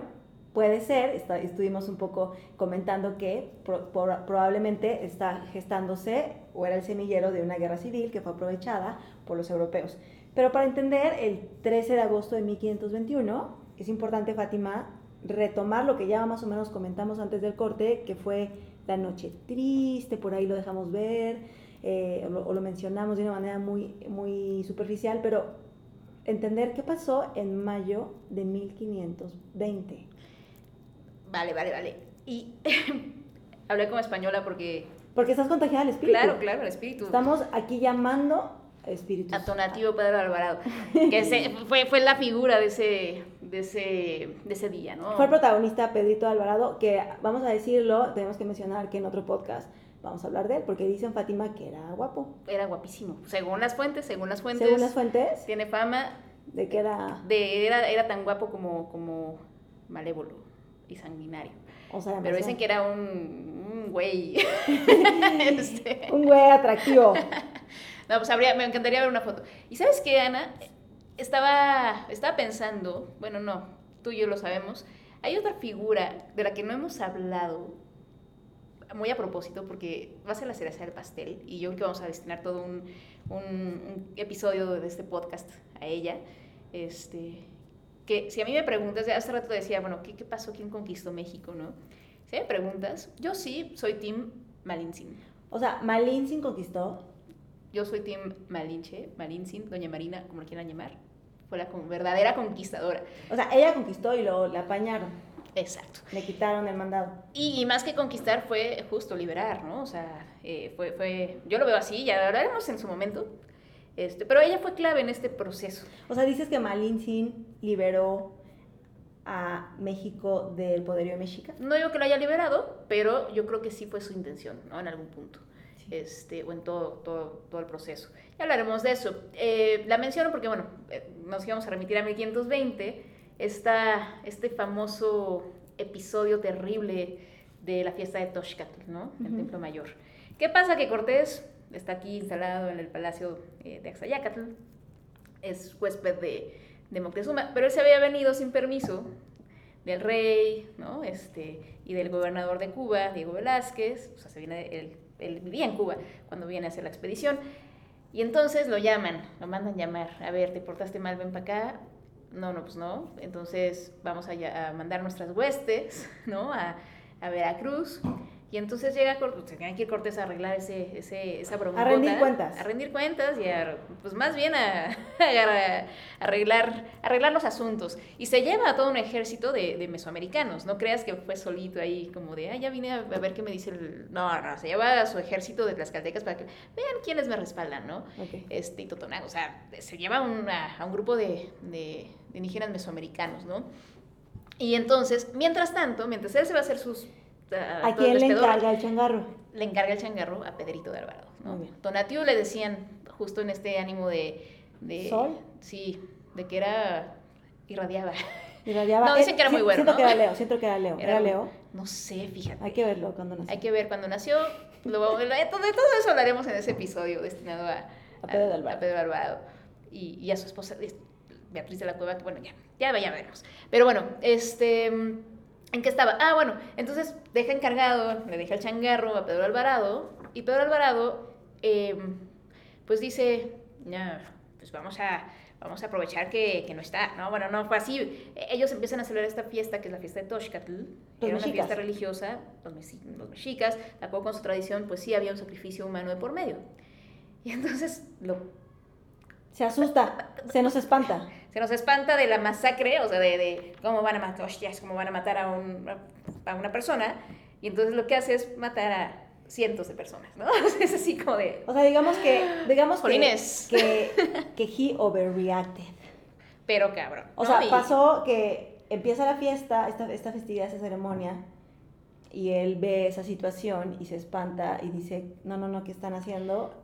puede ser, está- estuvimos un poco comentando que pro- por- probablemente está gestándose o era el semillero de una guerra civil que fue aprovechada por los europeos. Pero para entender el 13 de agosto de 1521, es importante, Fátima, retomar lo que ya más o menos comentamos antes del corte, que fue la noche triste, por ahí lo dejamos ver, eh, o, lo, o lo mencionamos de una manera muy, muy superficial, pero entender qué pasó en mayo de 1520. Vale, vale, vale. Y *laughs* hablé como española porque, Porque estás contagiada del espíritu. claro, claro, el espíritu. Estamos aquí llamando a espíritus. Atonativo Pedro Alvarado, que se- *laughs* fue, fue la figura de ese, de ese, de ese día, ¿no? Fue el protagonista Pedrito Alvarado, que vamos a decirlo, tenemos que mencionar que en otro podcast vamos a hablar de él, porque dicen Fátima que era guapo. Era guapísimo. Según las fuentes, según las fuentes, Según las fuentes, tiene fama de que era, de era, era tan guapo como, como malévolo y sanguinario. o sea, Pero dicen que era un, un güey. *laughs* Este, un güey atractivo. *laughs* No, pues habría, me encantaría ver una foto. ¿Y sabes qué, Ana? Estaba, estaba pensando, bueno, no, tú y yo lo sabemos, hay otra figura de la que no hemos hablado, muy a propósito, porque va a ser la cereza del pastel, y yo creo que vamos a destinar todo un, un- un episodio de este podcast a ella. Este, que si a mí me preguntas, hace rato decía, bueno, ¿qué, qué pasó? ¿Quién conquistó México? ¿no? Si me preguntas, yo sí soy Team Malintzin. O sea, Malintzin conquistó. Yo soy Team Malinche, Malintzin, Doña Marina, como la quieran llamar. Fue la con- verdadera conquistadora. O sea, ella conquistó y lo la apañaron. Exacto. Le quitaron el mandado. Y, y más que conquistar fue justo liberar, ¿no? O sea, eh, fue, fue, yo lo veo así, ya lo hablaremos en su momento. Este, pero ella fue clave en este proceso. O sea, dices que Malintzin liberó a México del poderío mexica. No digo que lo haya liberado, pero yo creo que sí fue su intención, ¿no? En algún punto. Sí. Este, o en todo, todo, todo el proceso. Ya hablaremos de eso. Eh, la menciono porque, bueno, eh, nos íbamos a remitir a 1520, esta, este famoso episodio terrible de la fiesta de Toshcatl, ¿no? El. Templo Mayor. ¿Qué pasa? Que Cortés está aquí instalado en el palacio eh, de Axayacatl, es huésped de, de Moctezuma, pero él se había venido sin permiso del rey, ¿no? Este, y del gobernador de Cuba, Diego Velázquez, o sea, se viene, él, él vivía en Cuba cuando viene a hacer la expedición, y entonces lo llaman, lo mandan llamar, a ver, te portaste mal, ven para acá, no, no, pues no, entonces vamos a, mandar nuestras huestes, *laughs* ¿no? A, a Veracruz, Y entonces llega Cortés, se tiene que ir Cortés a arreglar ese, ese, esa bromota. A rendir cuentas. A rendir cuentas y a, pues más bien a, *laughs* a arreglar, arreglar los asuntos. Y se lleva a todo un ejército de, de mesoamericanos. No creas que fue solito ahí como de, ah, ya vine a, ver qué me dice el... No, no, se lleva a su ejército de tlaxcaltecas para que vean quiénes me respaldan, ¿no? Ok. Este, y o sea, se lleva una- a un grupo de, de, de indígenas mesoamericanos, ¿no? Y entonces, mientras tanto, mientras él se va a hacer sus... ah, ¿A quién el le encarga el changarro? le encarga el changarro a Pedrito de Alvarado. ¿no? Muy. Tonatiu le decían, justo en este ánimo de, de- ¿Sol? Sí, de que era. irradiaba. Irradiaba- No, dicen eh, que era muy sí, bueno, Siento ¿no? que era Leo, siento que era Leo. ¿Era, Leo? No sé, fíjate. Hay que verlo cuando nació. Hay que ver cuando nació. Lo, vamos- de todo eso hablaremos en ese episodio destinado a, A Pedro de Alvarado. a Pedro Alvarado. Y, y a su esposa, es- Beatriz de la Cueva, que bueno, ya, ya, ya veremos. Pero bueno, este. ¿En qué estaba? Ah, bueno, entonces deja encargado, le deja el changarro a Pedro Alvarado. Y Pedro Alvarado, eh, pues dice, ya, pues vamos a, vamos a aprovechar que, que no está. No, bueno, no fue así. Ellos empiezan a celebrar esta fiesta, que es la fiesta de Toshcatl. Los era una mexicas. fiesta religiosa, los, los mexicas, de acuerdo con su tradición, pues sí había un sacrificio humano de por medio. Y entonces lo Se asusta, se nos espanta. Se nos espanta de la masacre, o sea, de, de cómo van a matar, hostias, cómo van a matar a, un- a una persona. Y entonces lo que hace es matar a cientos de personas, ¿no? *laughs* Es así como de... O sea, digamos que, digamos que, que, que he overreacted. Pero cabrón. O ¿no? sea, Y- pasó que empieza la fiesta, esta, esta festividad, esta ceremonia, y él ve esa situación y se espanta y dice, no, no, no, ¿qué están haciendo?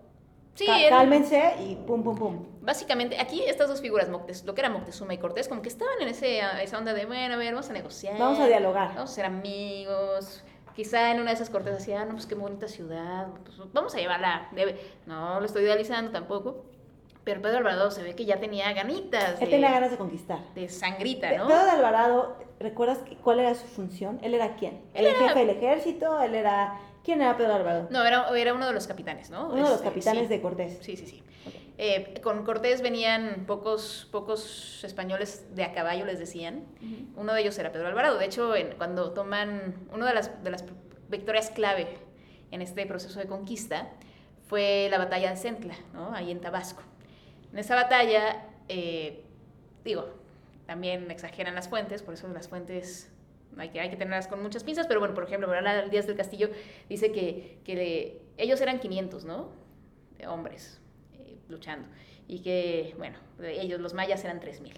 Sí, cálmense y pum, pum, pum. Básicamente, aquí estas dos figuras, Moctes- lo que era Moctezuma y Cortés, como que estaban en ese, esa onda de, bueno, a ver, vamos a negociar. Vamos a dialogar. Vamos a ser amigos. Quizá en una de esas cortes decía, ah, no, pues qué bonita ciudad, pues vamos a llevarla. Debe. No lo estoy idealizando tampoco. Pero Pedro Alvarado se ve que ya tenía ganitas Él tenía ganas de conquistar. de sangrita, ¿no? Pedro Alvarado, ¿recuerdas cuál era su función? ¿Él era quién? ¿El Él era- jefe del ejército? ¿Él era... ¿Quién era Pedro Alvarado? No, era, era uno de los capitanes, ¿no? Uno de los Este, capitanes sí. de Cortés. Sí, sí, sí. Eh, con Cortés venían pocos, pocos españoles de a caballo, les decían. Uno de ellos era Pedro Alvarado. De hecho, en- cuando toman una de las, de las victorias clave en este proceso de conquista fue la batalla de Centla, ¿no? ahí en Tabasco. En esa batalla, eh, digo, también exageran las fuentes, por eso las fuentes hay que, hay que tenerlas con muchas pinzas, pero bueno, por ejemplo, Bernal Díaz del Castillo dice que, que ellos eran 500, ¿no? De hombres eh, luchando. Y que, bueno, ellos, los mayas, eran 3000.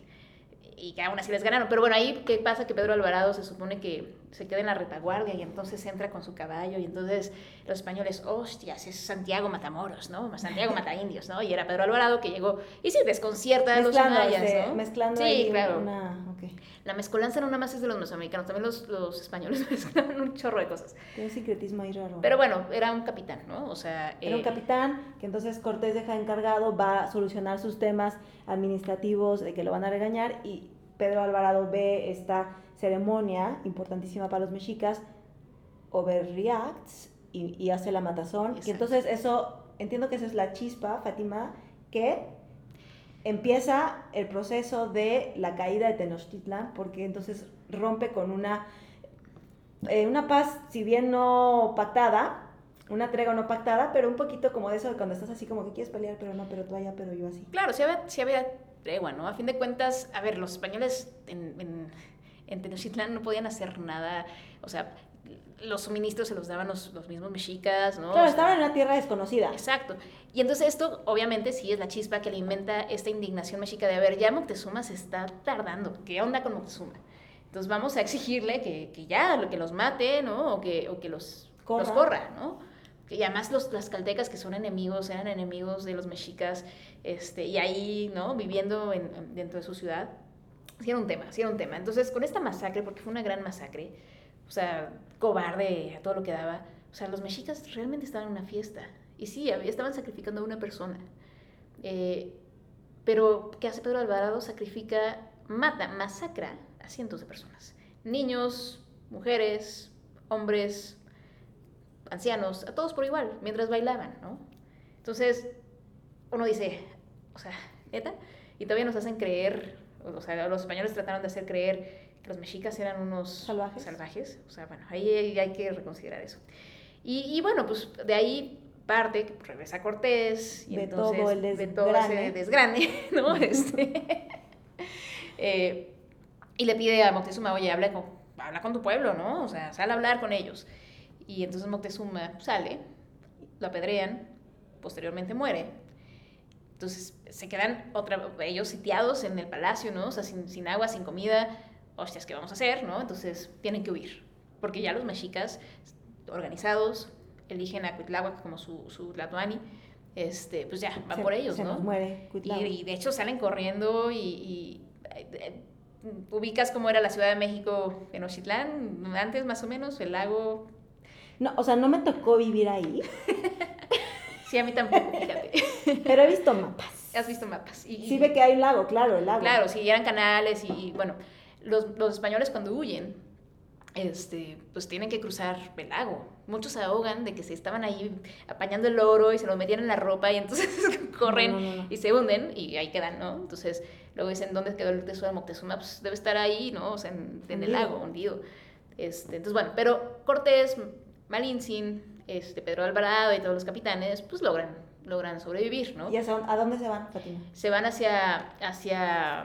Y que aún así les ganaron. Pero bueno, ahí, ¿qué pasa? Que Pedro Alvarado se supone que se queda en la retaguardia y entonces entra con su caballo. Y entonces los españoles, hostias, es Santiago Matamoros, ¿no? Santiago *laughs* mata indios, ¿no? Y era Pedro Alvarado que llegó y sí, desconcierta a los mayas, ¿no? mezclando sí, ahí claro. una... La mezcolanza no nada más es de los mesoamericanos, también los, los españoles *laughs* mezclaban un chorro de cosas. Tiene un secretismo ahí raro. Pero bueno, era un capitán, ¿no? O sea... Era un eh, capitán que entonces Cortés deja encargado, va a solucionar sus temas administrativos de que lo van a regañar y Pedro Alvarado ve esta ceremonia importantísima para los mexicas, overreacts y, y hace la matazón. Y entonces eso, entiendo que esa es la chispa, Fátima, que empieza el proceso de la caída de Tenochtitlan, porque entonces rompe con una, eh, una paz, si bien no pactada, una tregua no pactada, pero un poquito como de eso de cuando estás así como que quieres pelear, pero no, pero tú allá, pero yo así. Claro, sí había, sí había tregua, ¿no? A fin de cuentas, a ver, los españoles en, en, en Tenochtitlán no podían hacer nada, o sea, los suministros se los daban los, los mismos mexicas, ¿no? Claro, O sea, estaban en una tierra desconocida. Exacto. Y entonces esto, obviamente, sí es la chispa que alimenta esta indignación mexica de, a ver, ya Moctezuma se está tardando. ¿Qué onda con Moctezuma? Entonces vamos a exigirle que, que ya, lo que los mate, ¿no? O que, o que los, Corra. los corra, ¿no? Y además los caltecas que son enemigos, eran enemigos de los mexicas, este, y ahí, ¿no? Viviendo en- en- dentro de su ciudad. Sí era un tema, sí un tema. Entonces, con esta masacre, porque fue una gran masacre, o sea, cobarde a todo lo que daba, o sea, los mexicas realmente estaban en una fiesta. Y sí, estaban sacrificando a una persona. Eh, pero, ¿qué hace Pedro Alvarado? Sacrifica, mata, masacra a cientos de personas. Niños, mujeres, hombres, ancianos, a todos por igual, mientras bailaban, ¿no? Entonces, uno dice, o sea, ¿neta? Y todavía nos hacen creer, o sea, los españoles trataron de hacer creer que los mexicas eran unos Salvajes. salvajes. O sea, bueno, ahí hay, hay que reconsiderar eso. Y, bueno, pues de ahí parte, que regresa Cortés y de entonces todo el de todo ese desgrane, *laughs* ¿no? Este, *laughs* eh, y le pide a Moctezuma, oye, habla con, habla con tu pueblo, ¿no? O sea, sale a hablar con ellos. Y entonces Moctezuma sale, lo apedrean, posteriormente muere. Entonces se quedan otra, ellos sitiados en el palacio, ¿no? O sea, sin, sin agua, sin comida. Hostias, ¿qué vamos a hacer, no? Entonces tienen que huir. Porque ya los mexicas organizados, eligen a Cuitláhuac como su, su Tlatoani, este, pues ya, van por ellos, se ¿no? Nos muere y, de hecho salen corriendo y, eh, ubicas cómo era la Ciudad de México en Ochitlán, antes más o menos, el lago... No, o sea, no me tocó vivir ahí. *laughs* sí, a mí tampoco, fíjate. Pero he visto mapas. Has visto mapas. Y, sí ve que hay un lago, claro, el lago. Claro, sí, eran canales y, bueno, los, los españoles cuando huyen este, pues tienen que cruzar el lago. Muchos se ahogan de que se estaban ahí apañando el oro y se lo metían en la ropa y entonces *laughs* corren y se hunden y ahí quedan, ¿no? Entonces luego dicen, ¿dónde quedó el tesoro de Moctezuma? Pues debe estar ahí, ¿no? O sea, en, el lago, hundido. Este, entonces, bueno, pero Cortés, Malintzin, este, Pedro Alvarado y todos los capitanes, pues logran, logran sobrevivir, ¿no? ¿Y a dónde se van, Fatima? Se van hacia, hacia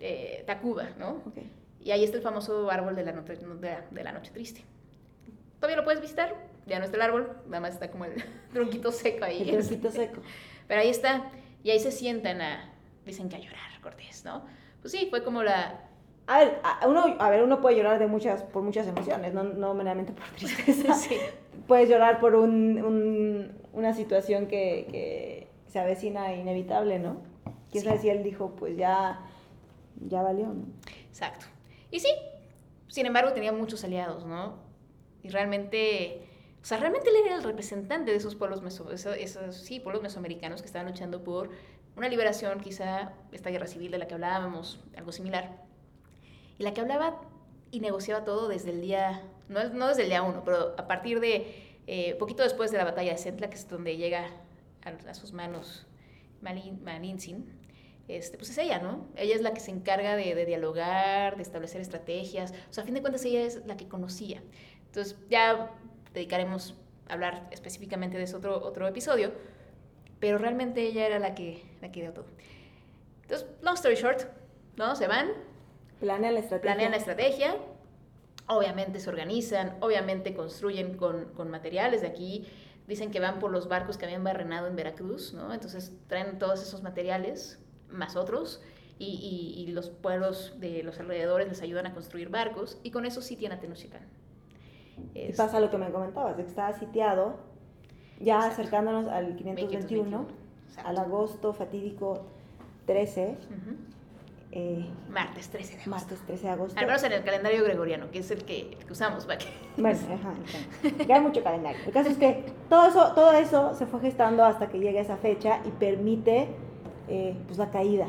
eh, Tacuba, ¿no? Okay. Y ahí está el famoso árbol de la, noche, de, la noche triste. Todavía lo puedes visitar, ya no está el árbol, nada más está como el *laughs* tronquito seco ahí. El tronquito seco. *laughs* Pero ahí está, y ahí se sientan a, dicen que a llorar, Cortés, ¿no? Pues sí, fue como la... A ver, uno, a ver, uno puede llorar de muchas, por muchas emociones, no, no meramente por *laughs* tristeza. *laughs* sí. Puedes llorar por un, un, una situación que, que, se avecina inevitable, ¿no? Quién sabe si él dijo, pues ya, ya valió, ¿no? Exacto. Y sí, sin embargo tenía muchos aliados, ¿no? Y realmente, o sea, realmente él era el representante de esos pueblos, meso, esos, sí, pueblos mesoamericanos que estaban luchando por una liberación, quizá esta guerra civil de la que hablábamos, algo similar, y la que hablaba y negociaba todo desde el día, no, no desde el día uno, pero a partir de, eh, poquito después de la batalla de Centla, que es donde llega a, sus manos Malin, Malintzin, este, pues es ella, ¿no? Ella es la que se encarga de, dialogar, de establecer estrategias. O sea, a fin de cuentas ella es la que conocía. Entonces ya dedicaremos a hablar específicamente de eso otro, otro episodio, pero realmente ella era la que, la que dio todo. Entonces, long story short, ¿no? Se van. Planean la estrategia. Planean la estrategia. Obviamente se organizan, obviamente construyen con, con materiales de aquí. Dicen que van por los barcos que habían barrenado en Veracruz, ¿no? Entonces traen todos esos materiales más otros, y, los pueblos de los alrededores les ayudan a construir barcos, y con eso sí tiene a Tenochtitlán. Y pasa lo que me comentabas, de que estaba sitiado, ya acercándonos al 521, al agosto fatídico 13. Eh, martes 13 de agosto. Martes 13 de agosto. Al menos en el calendario gregoriano, que es el que, usamos. ¿para *laughs* Bueno, ajá, Ya hay mucho calendario. El caso es que todo eso, todo eso se fue gestando hasta que llega esa fecha y permite eh, pues la caída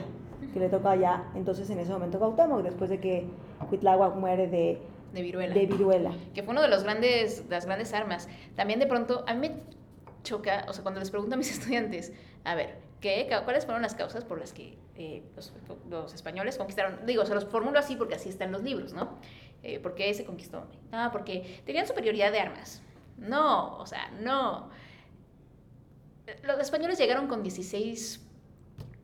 que le toca allá entonces en ese momento Cuauhtémoc, después de que Cuitláhuac muere de, de, viruela. de viruela. Que fue uno de los grandes, las grandes armas. También de pronto, a mí me choca, o sea, cuando les pregunto a mis *laughs* estudiantes, a ver, ¿qué, ¿cuáles fueron las causas por las que eh, los, españoles conquistaron? Digo, se los formulo así porque así están los libros, ¿no? Eh, ¿Por qué se conquistó? Ah, porque tenían superioridad de armas. No, o sea, no. Los españoles llegaron con 16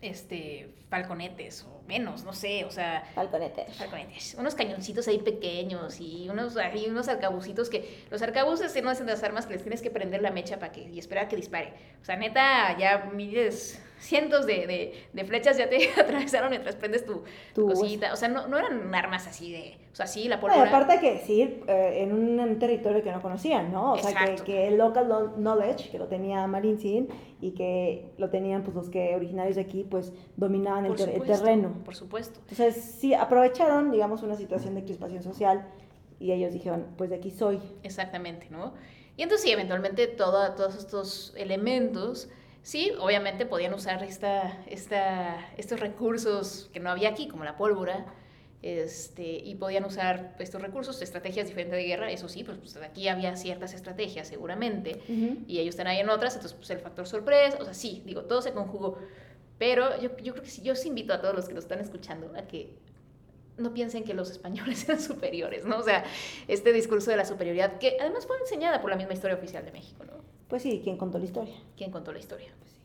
este, falconetes o menos, no sé, o sea... Falconetes. Falconetes. Unos cañoncitos ahí pequeños y unos, ahí unos arcabucitos que... Los arcabuces no hacen las armas que les tienes que prender la mecha para que, y esperar a que dispare. O sea, neta, ya miles cientos de, de, de, flechas ya te *laughs* atravesaron mientras prendes tu, tu cosita. O sea, no, no, eran armas así de. O sea, sí, la pólvora. aparte que sí, eh, en un territorio que no conocían, ¿no? O sea, que, que, el local knowledge, que lo tenía Marinzin y que lo tenían pues los que originarios de aquí, pues dominaban el, el, terreno. Por supuesto. Entonces, sí, aprovecharon, digamos, una situación de crispación social y ellos dijeron, pues de aquí soy. Exactamente, ¿no? Y entonces, sí, eventualmente todo, todos estos elementos Sí, obviamente podían usar esta, esta, estos recursos que no había aquí, como la pólvora, este, y podían usar estos recursos, estrategias diferentes de guerra, eso sí, pues, pues aquí había ciertas estrategias seguramente, y ellos están ahí en otras, entonces pues el factor sorpresa, o sea, sí, digo, todo se conjugó, pero yo, yo creo que sí, yo os invito a todos los que nos están escuchando a que no piensen que los españoles *laughs* sean superiores, ¿no? O sea, este discurso de la superioridad, que además fue enseñada por la misma historia oficial de México, ¿no? Pues sí, ¿quién contó la historia? ¿Quién contó la historia? Pues sí.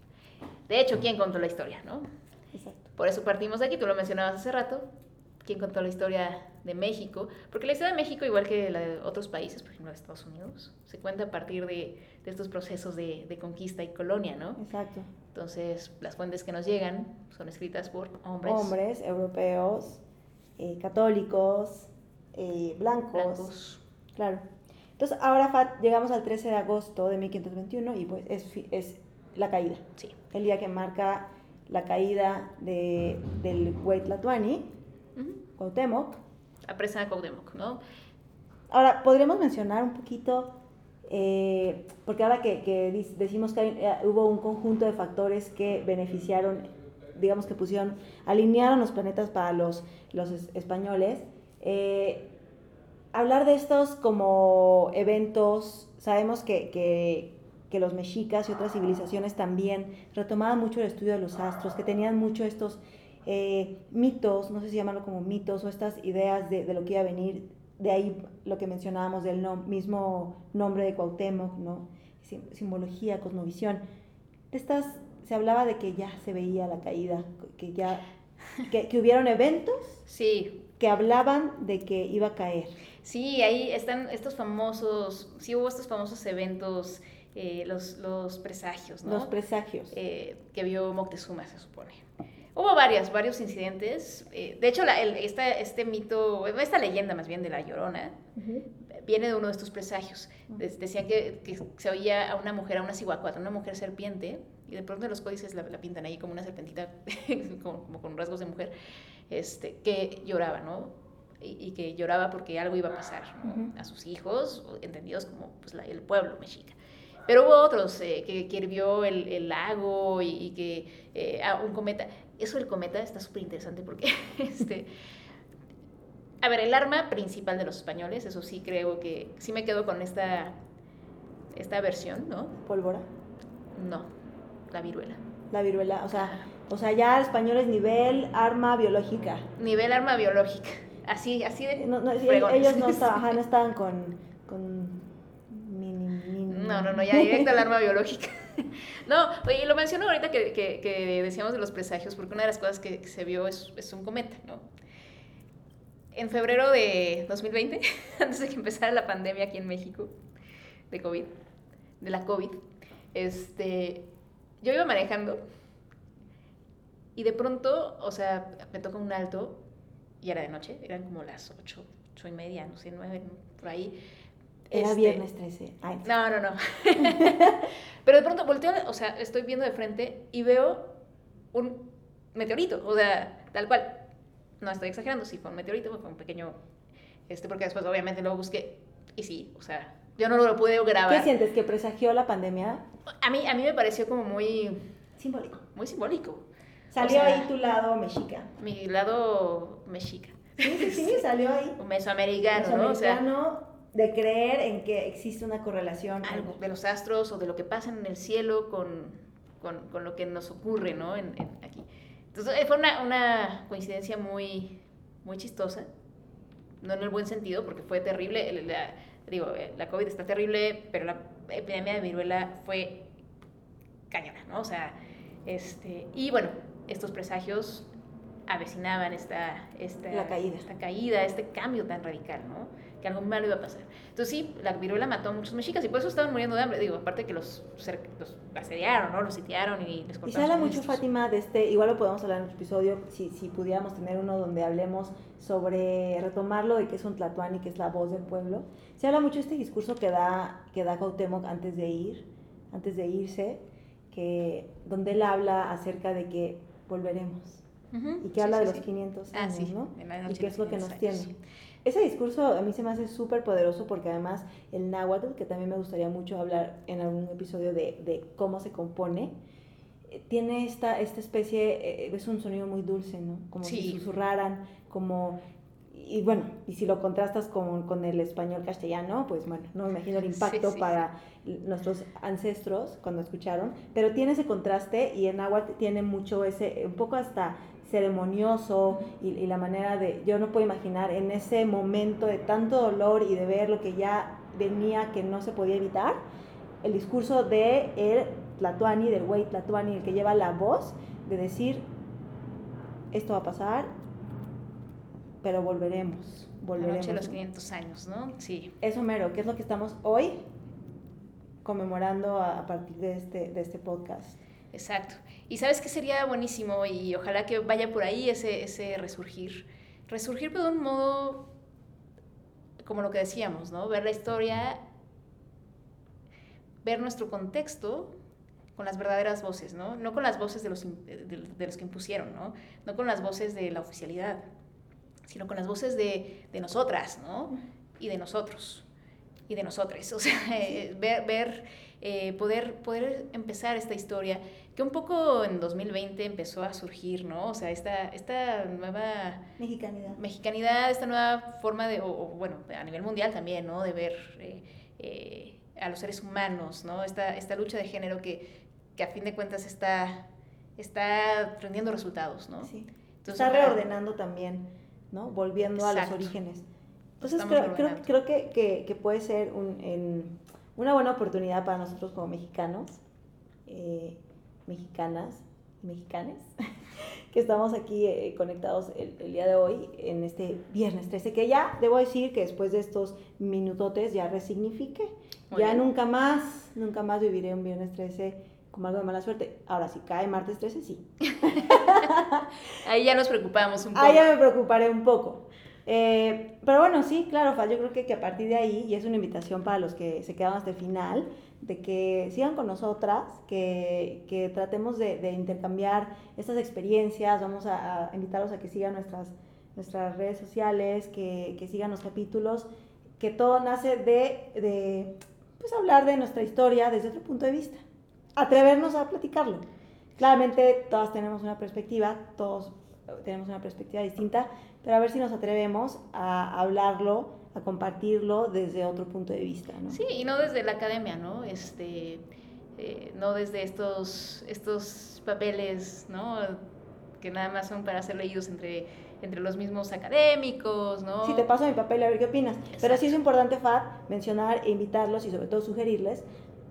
De hecho, ¿quién contó la historia, no? Exacto. Por eso partimos de aquí, tú lo mencionabas hace rato, ¿quién contó la historia de México? Porque la historia de México, igual que la de otros países, por ejemplo de Estados Unidos, se cuenta a partir de, de estos procesos de, de, conquista y colonia, ¿no? Exacto. Entonces, las fuentes que nos llegan son escritas por hombres. Hombres, europeos, eh, católicos, eh, blancos. blancos. Claro. Entonces, ahora Fat, llegamos al 13 de agosto de 1521 y pues es, es la caída. Sí. El día que marca la caída de, del Huaytlatuani, uh -huh. Cuauhtémoc. De Cuauhtémoc, ¿no? Ahora, podríamos mencionar un poquito, eh, porque ahora que, que, decimos que hay, eh, hubo un conjunto de factores que beneficiaron, digamos que pusieron, alinearon los planetas para los, los es, españoles, eh, hablar de estos como eventos, sabemos que, que, que, los mexicas y otras civilizaciones también retomaban mucho el estudio de los astros, que tenían mucho estos eh, mitos, no sé si llamarlo como mitos, o estas ideas de, de, lo que iba a venir, de ahí lo que mencionábamos del no, mismo nombre de Cuauhtémoc, ¿no? Sim simbología, cosmovisión. Estas, se hablaba de que ya se veía la caída, que ya, que, que hubieron eventos. *laughs* Sí. Que hablaban de que iba a caer. Sí, ahí están estos famosos, sí hubo estos famosos eventos, eh, los, los presagios, ¿no? Los presagios. Eh, que vio Moctezuma, se supone. Hubo varias, varios incidentes. Eh, de hecho, la, el, esta, este mito, esta leyenda más bien de la Llorona, uh -huh. viene de uno de estos presagios. Decían que, que, se oía a una mujer, a una cihuacuata, una mujer serpiente, y de pronto los códices la, la pintan ahí como una serpentita, *laughs* como, como, con rasgos de mujer, este, que lloraba, ¿no? Y, y, que lloraba porque algo iba a pasar ¿no? uh -huh. a sus hijos, entendidos como pues, la, el pueblo mexica. Pero hubo otros eh, que, que, hirvió el, el lago y, y que eh, un cometa. Eso del cometa está súper interesante porque, *laughs* este, a ver, el arma principal de los españoles, eso sí creo que, sí me quedo con esta, esta versión, ¿no? ¿Pólvora? No, la viruela. La viruela, o sea, o sea, ya españoles nivel arma biológica. Nivel arma biológica. Así, así de. No, no, ellos no *laughs* estaban, no estaban con, con no, no, no, ya directo al arma biológica. *laughs* *laughs* No, oye, lo menciono ahorita que, que, decíamos de los presagios, porque una de las cosas que se vio es, es, un cometa, ¿no? En febrero de 2020, *laughs* antes de que empezara la pandemia aquí en México, de COVID, de la COVID, este, yo iba manejando y de pronto, o sea, me toca un alto y era de noche, eran como las 8, 8 y media, no sé, 9, por ahí era este, viernes 13. Ay. No, no, no. *laughs* Pero de pronto volteo, o sea, estoy viendo de frente y veo un meteorito, o sea, tal cual. No estoy exagerando, sí fue un meteorito, fue un pequeño, este, porque después obviamente lo busqué y sí, o sea, yo no lo pude grabar. ¿Qué sientes? ¿Que presagió la pandemia? A mí, a mí me pareció como muy... Simbólico. Muy simbólico. Salió o sea, ahí tu lado mexica. Mi lado mexica. Sí, sí, sí, *laughs* salió ahí. Un mesoamericano, mesoamericano ¿no? O sea, de creer en que existe una correlación. Algo de los astros o de lo que pasa en el cielo con, con, con lo que nos ocurre, ¿no? En, en aquí. Entonces fue una, una, coincidencia muy, muy chistosa, no en el buen sentido, porque fue terrible. La, digo, eh, la COVID está terrible, pero la epidemia de viruela fue cañona, ¿no? O sea, este, y bueno, estos presagios avecinaban esta, esta, la caída. esta caída, este cambio tan radical, ¿no? que algo malo iba a pasar. Entonces sí, la viruela mató a muchos mexicas y por eso estaban muriendo de hambre. Digo, aparte que los, los asediaron, ¿no? Los sitiaron y les cortaron Y se habla mucho, Fátima, de este, igual lo podemos hablar en otro episodio, si, si pudiéramos tener uno donde hablemos sobre retomarlo de que es un tlatoani, que es la voz del pueblo. Se habla mucho de este discurso que da, que da Cuauhtémoc antes de ir, antes de irse, que, donde él habla acerca de que volveremos. Uh -huh. Y que sí, habla sí, de los 500 ah, años. ¿no? Y qué es lo que nos años, tiene. Ese discurso a mí se me hace súper poderoso porque además el náhuatl, que también me gustaría mucho hablar en algún episodio de, de cómo se compone, eh, tiene esta, esta especie, eh, es un sonido muy dulce, ¿no? Como si susurraran, como... y bueno, y si lo contrastas con, con, el español castellano, pues bueno, no me imagino el impacto para nuestros ancestros cuando escucharon, pero tiene ese contraste y en agua tiene mucho ese, un poco hasta ceremonioso y, y, la manera de, yo no puedo imaginar en ese momento de tanto dolor y de ver lo que ya venía que no se podía evitar, el discurso de el Tlatuani, del güey Tlatuani, el que lleva la voz, de decir, esto va a pasar, pero volveremos. volveremos. La noche de los 500 años, ¿no? Sí. Eso mero, que es lo que estamos hoy conmemorando a, partir de este, de este podcast. Exacto. Y sabes que sería buenísimo y ojalá que vaya por ahí ese, ese resurgir. Resurgir pero de un modo, como lo que decíamos, ¿no? Ver la historia, ver nuestro contexto con las verdaderas voces, ¿no? No con las voces de los, de, de los que impusieron, ¿no? No con las voces de la oficialidad sino con las voces de, de nosotras, ¿no? Y de nosotros, y de nosotres. *laughs* O sea, eh, ver, ver eh, poder, poder empezar esta historia que un poco en 2020 empezó a surgir, ¿no? O sea, esta, esta nueva... Mexicanidad. Mexicanidad, esta nueva forma de, o, bueno, a nivel mundial también, ¿no? De ver eh, a los seres humanos, ¿no? Esta, esta lucha de género que, que a fin de cuentas está, está rendiendo resultados, ¿no? Sí. está reordenando también ¿no? Volviendo a los orígenes. Entonces creo, creo, que, que, puede ser un, en, una buena oportunidad para nosotros como mexicanos, eh, mexicanas mexicanes, *laughs* que estamos aquí eh, conectados el, día de hoy, en este viernes 13, que ya debo decir que después de estos minutotes ya resignifique. ya nunca más, nunca más viviré un viernes 13 como algo de mala suerte. Ahora, si cae martes 13, sí. *laughs* Ahí ya nos preocupamos un poco. Ahí ya me preocuparé un poco. Eh, pero bueno, sí, claro, yo creo que, que, a partir de ahí, y es una invitación para los que se quedan hasta el final, de que sigan con nosotras, que, que tratemos de, de, intercambiar estas experiencias, vamos a, a, invitarlos a que sigan nuestras, nuestras redes sociales, que, que sigan los capítulos, que todo nace de, de pues, hablar de nuestra historia desde otro punto de vista atrevernos a platicarlo. Claramente todas tenemos una perspectiva, todos tenemos una perspectiva distinta, pero a ver si nos atrevemos a hablarlo, a compartirlo desde otro punto de vista, ¿no? Sí, y no desde la academia, ¿no? Este, eh, no desde estos, estos papeles, ¿no? Que nada más son para ser leídos entre, entre los mismos académicos, ¿no? Sí, te paso mi papel a ver qué opinas. Pero sí es importante, Fat, mencionar e invitarlos y sobre todo sugerirles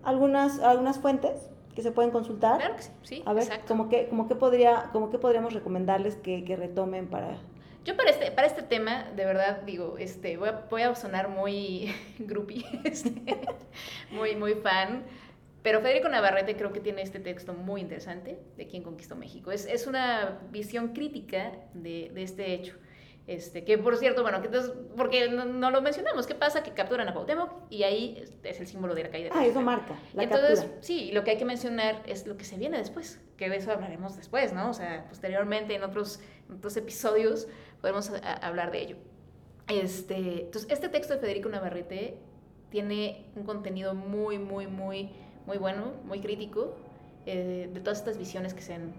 algunas, algunas fuentes que se pueden consultar. Claro que sí, sí. A ver, como que, como que podría, como que podríamos recomendarles que, que, retomen para. Yo para este, para este tema, de verdad, digo, este, voy a, voy a sonar muy *laughs* groupie, este, muy, muy fan. Pero Federico Navarrete creo que tiene este texto muy interesante de quién conquistó México. Es, es una visión crítica de, de este hecho. Este, que por cierto, bueno, que entonces, porque no, lo mencionamos, ¿qué pasa? Que capturan a Cuauhtémoc y ahí es el símbolo de la caída. Ah, eso marca. La entonces, sí, lo que hay que mencionar es lo que se viene después, que de eso hablaremos después, ¿no? O sea, posteriormente en otros, otros episodios podemos hablar de ello. Este, entonces, este texto de Federico Navarrete tiene un contenido muy, muy, muy, muy bueno, muy crítico eh, de todas estas visiones que se han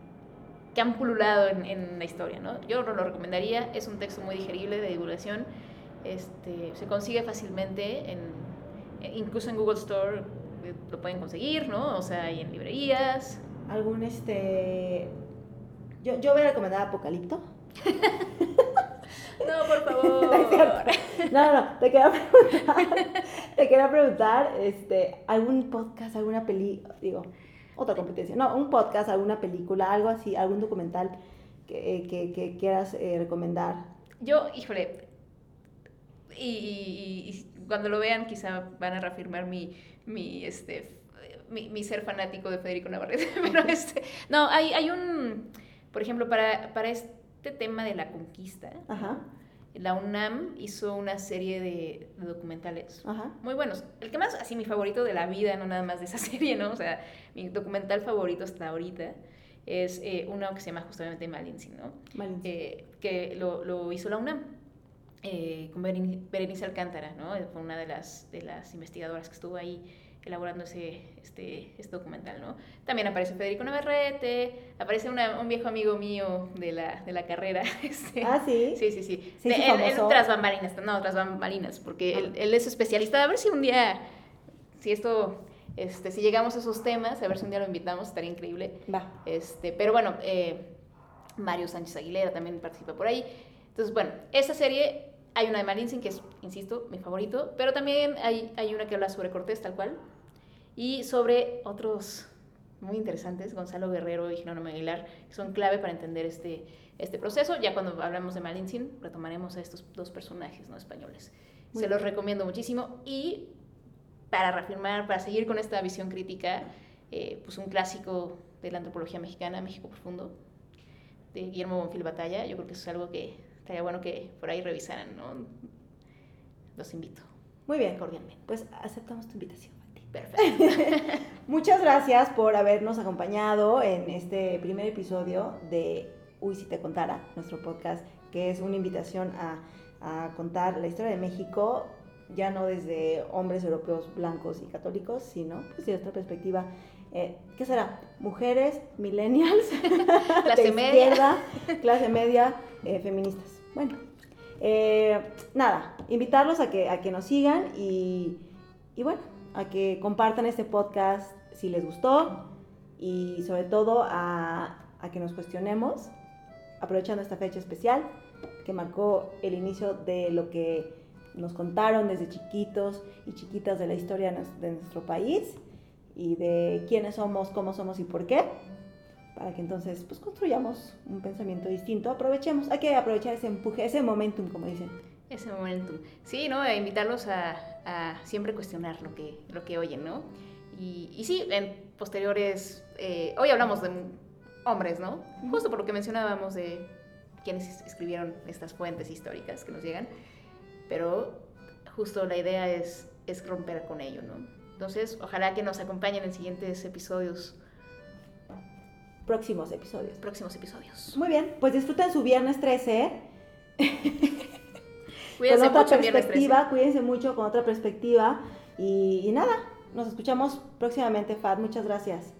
que han pululado en, en, la historia, ¿no? Yo no lo recomendaría, es un texto muy digerible de divulgación, este, se consigue fácilmente, en, incluso en Google Store eh, lo pueden conseguir, ¿no? O sea, y en librerías. ¿Algún, este... Yo, yo voy a recomendar Apocalipto. *laughs* No, por favor. *laughs* no, no, te quería preguntar, *laughs* te quería preguntar, este, algún podcast, alguna peli, digo, otra competencia. No, un podcast, alguna película, algo así, algún documental que, eh, que, que quieras eh, recomendar. Yo, híjole, y, y, cuando lo vean quizá van a reafirmar mi, mi, este, mi, mi ser fanático de Federico Navarrete. *laughs* Pero este, no, hay, hay un, por ejemplo, para, para este tema de la conquista. Ajá la UNAM hizo una serie de, documentales muy buenos. El que más, así mi favorito de la vida, no nada más de esa *laughs* serie, ¿no? O sea, mi documental favorito hasta ahorita es eh, uno que se llama justamente Malinzi, ¿no? Eh, que lo, lo, hizo la UNAM. Eh, con Berenice Alcántara, ¿no? Fue una de las, de las investigadoras que estuvo ahí elaborando ese, este, este documental, ¿no? También aparece Federico Navarrete, aparece un viejo amigo mío de la, de la carrera. *laughs* Este, ah, sí. Sí, sí, sí. sí, él, tras bambalinas, no, tras bambalinas, porque ah. él, él, es especialista. A ver si un día, si esto, este, si llegamos a esos temas, a ver si un día lo invitamos, estaría increíble. Va. Este, pero bueno, eh, Mario Sánchez Aguilera también participa por ahí. Entonces, bueno, esa serie hay una de Malinsin que es, insisto, mi favorito, pero también hay, hay una que habla sobre Cortés, tal cual, y sobre otros muy interesantes, Gonzalo Guerrero y Jerónimo Aguilar, que son clave para entender este, este proceso. Ya cuando hablamos de Malintzin, retomaremos a estos dos personajes no españoles. Se los recomiendo muchísimo. Y para reafirmar, para seguir con esta visión crítica, eh, pues un clásico de la antropología mexicana, México Profundo, de Guillermo Bonfil Batalla. Yo creo que eso es algo que estaría bueno que por ahí revisaran, ¿no? Los invito. Muy bien. Cordialmente. Pues aceptamos tu invitación. Perfecto. *laughs* Muchas gracias por habernos acompañado en este primer episodio de Uy, si te contara, nuestro podcast, que es una invitación a, contar la historia de México, ya no desde hombres europeos blancos y católicos, sino pues, desde otra perspectiva. Eh, ¿Qué será? Mujeres, millennials, *laughs* clase media, clase media, eh, feministas. Bueno, eh, nada, invitarlos a que, a que nos sigan y, y bueno, a que compartan este podcast si les gustó y sobre todo a, que nos cuestionemos, aprovechando esta fecha especial que marcó el inicio de lo que nos contaron desde chiquitos y chiquitas de la historia de nuestro país y de quiénes somos, cómo somos y por qué, para que entonces pues construyamos un pensamiento distinto, aprovechemos, hay que aprovechar ese empuje, ese momentum, como dicen. Ese momentum. Sí, ¿no? invitarlos a, siempre cuestionar lo que, lo que oyen, ¿no? Y, y sí, en posteriores, eh, hoy hablamos de hombres, ¿no? Justo por lo que mencionábamos de quienes escribieron estas fuentes históricas que nos llegan, pero justo la idea es, es romper con ello, ¿no? Entonces, ojalá que nos acompañen en siguientes episodios. Próximos episodios. Próximos episodios. Muy bien, pues disfruten su viernes 13. Cuídense *laughs* con otra perspectiva, cuídense mucho con otra perspectiva y, nada, nos escuchamos próximamente, Fat, muchas gracias.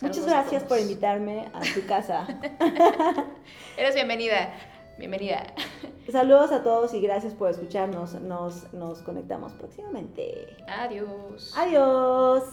Muchas gracias por invitarme a tu casa. *laughs* Eres bienvenida, bienvenida. Saludos a todos y gracias por escucharnos. Nos, nos conectamos próximamente. Adiós. Adiós.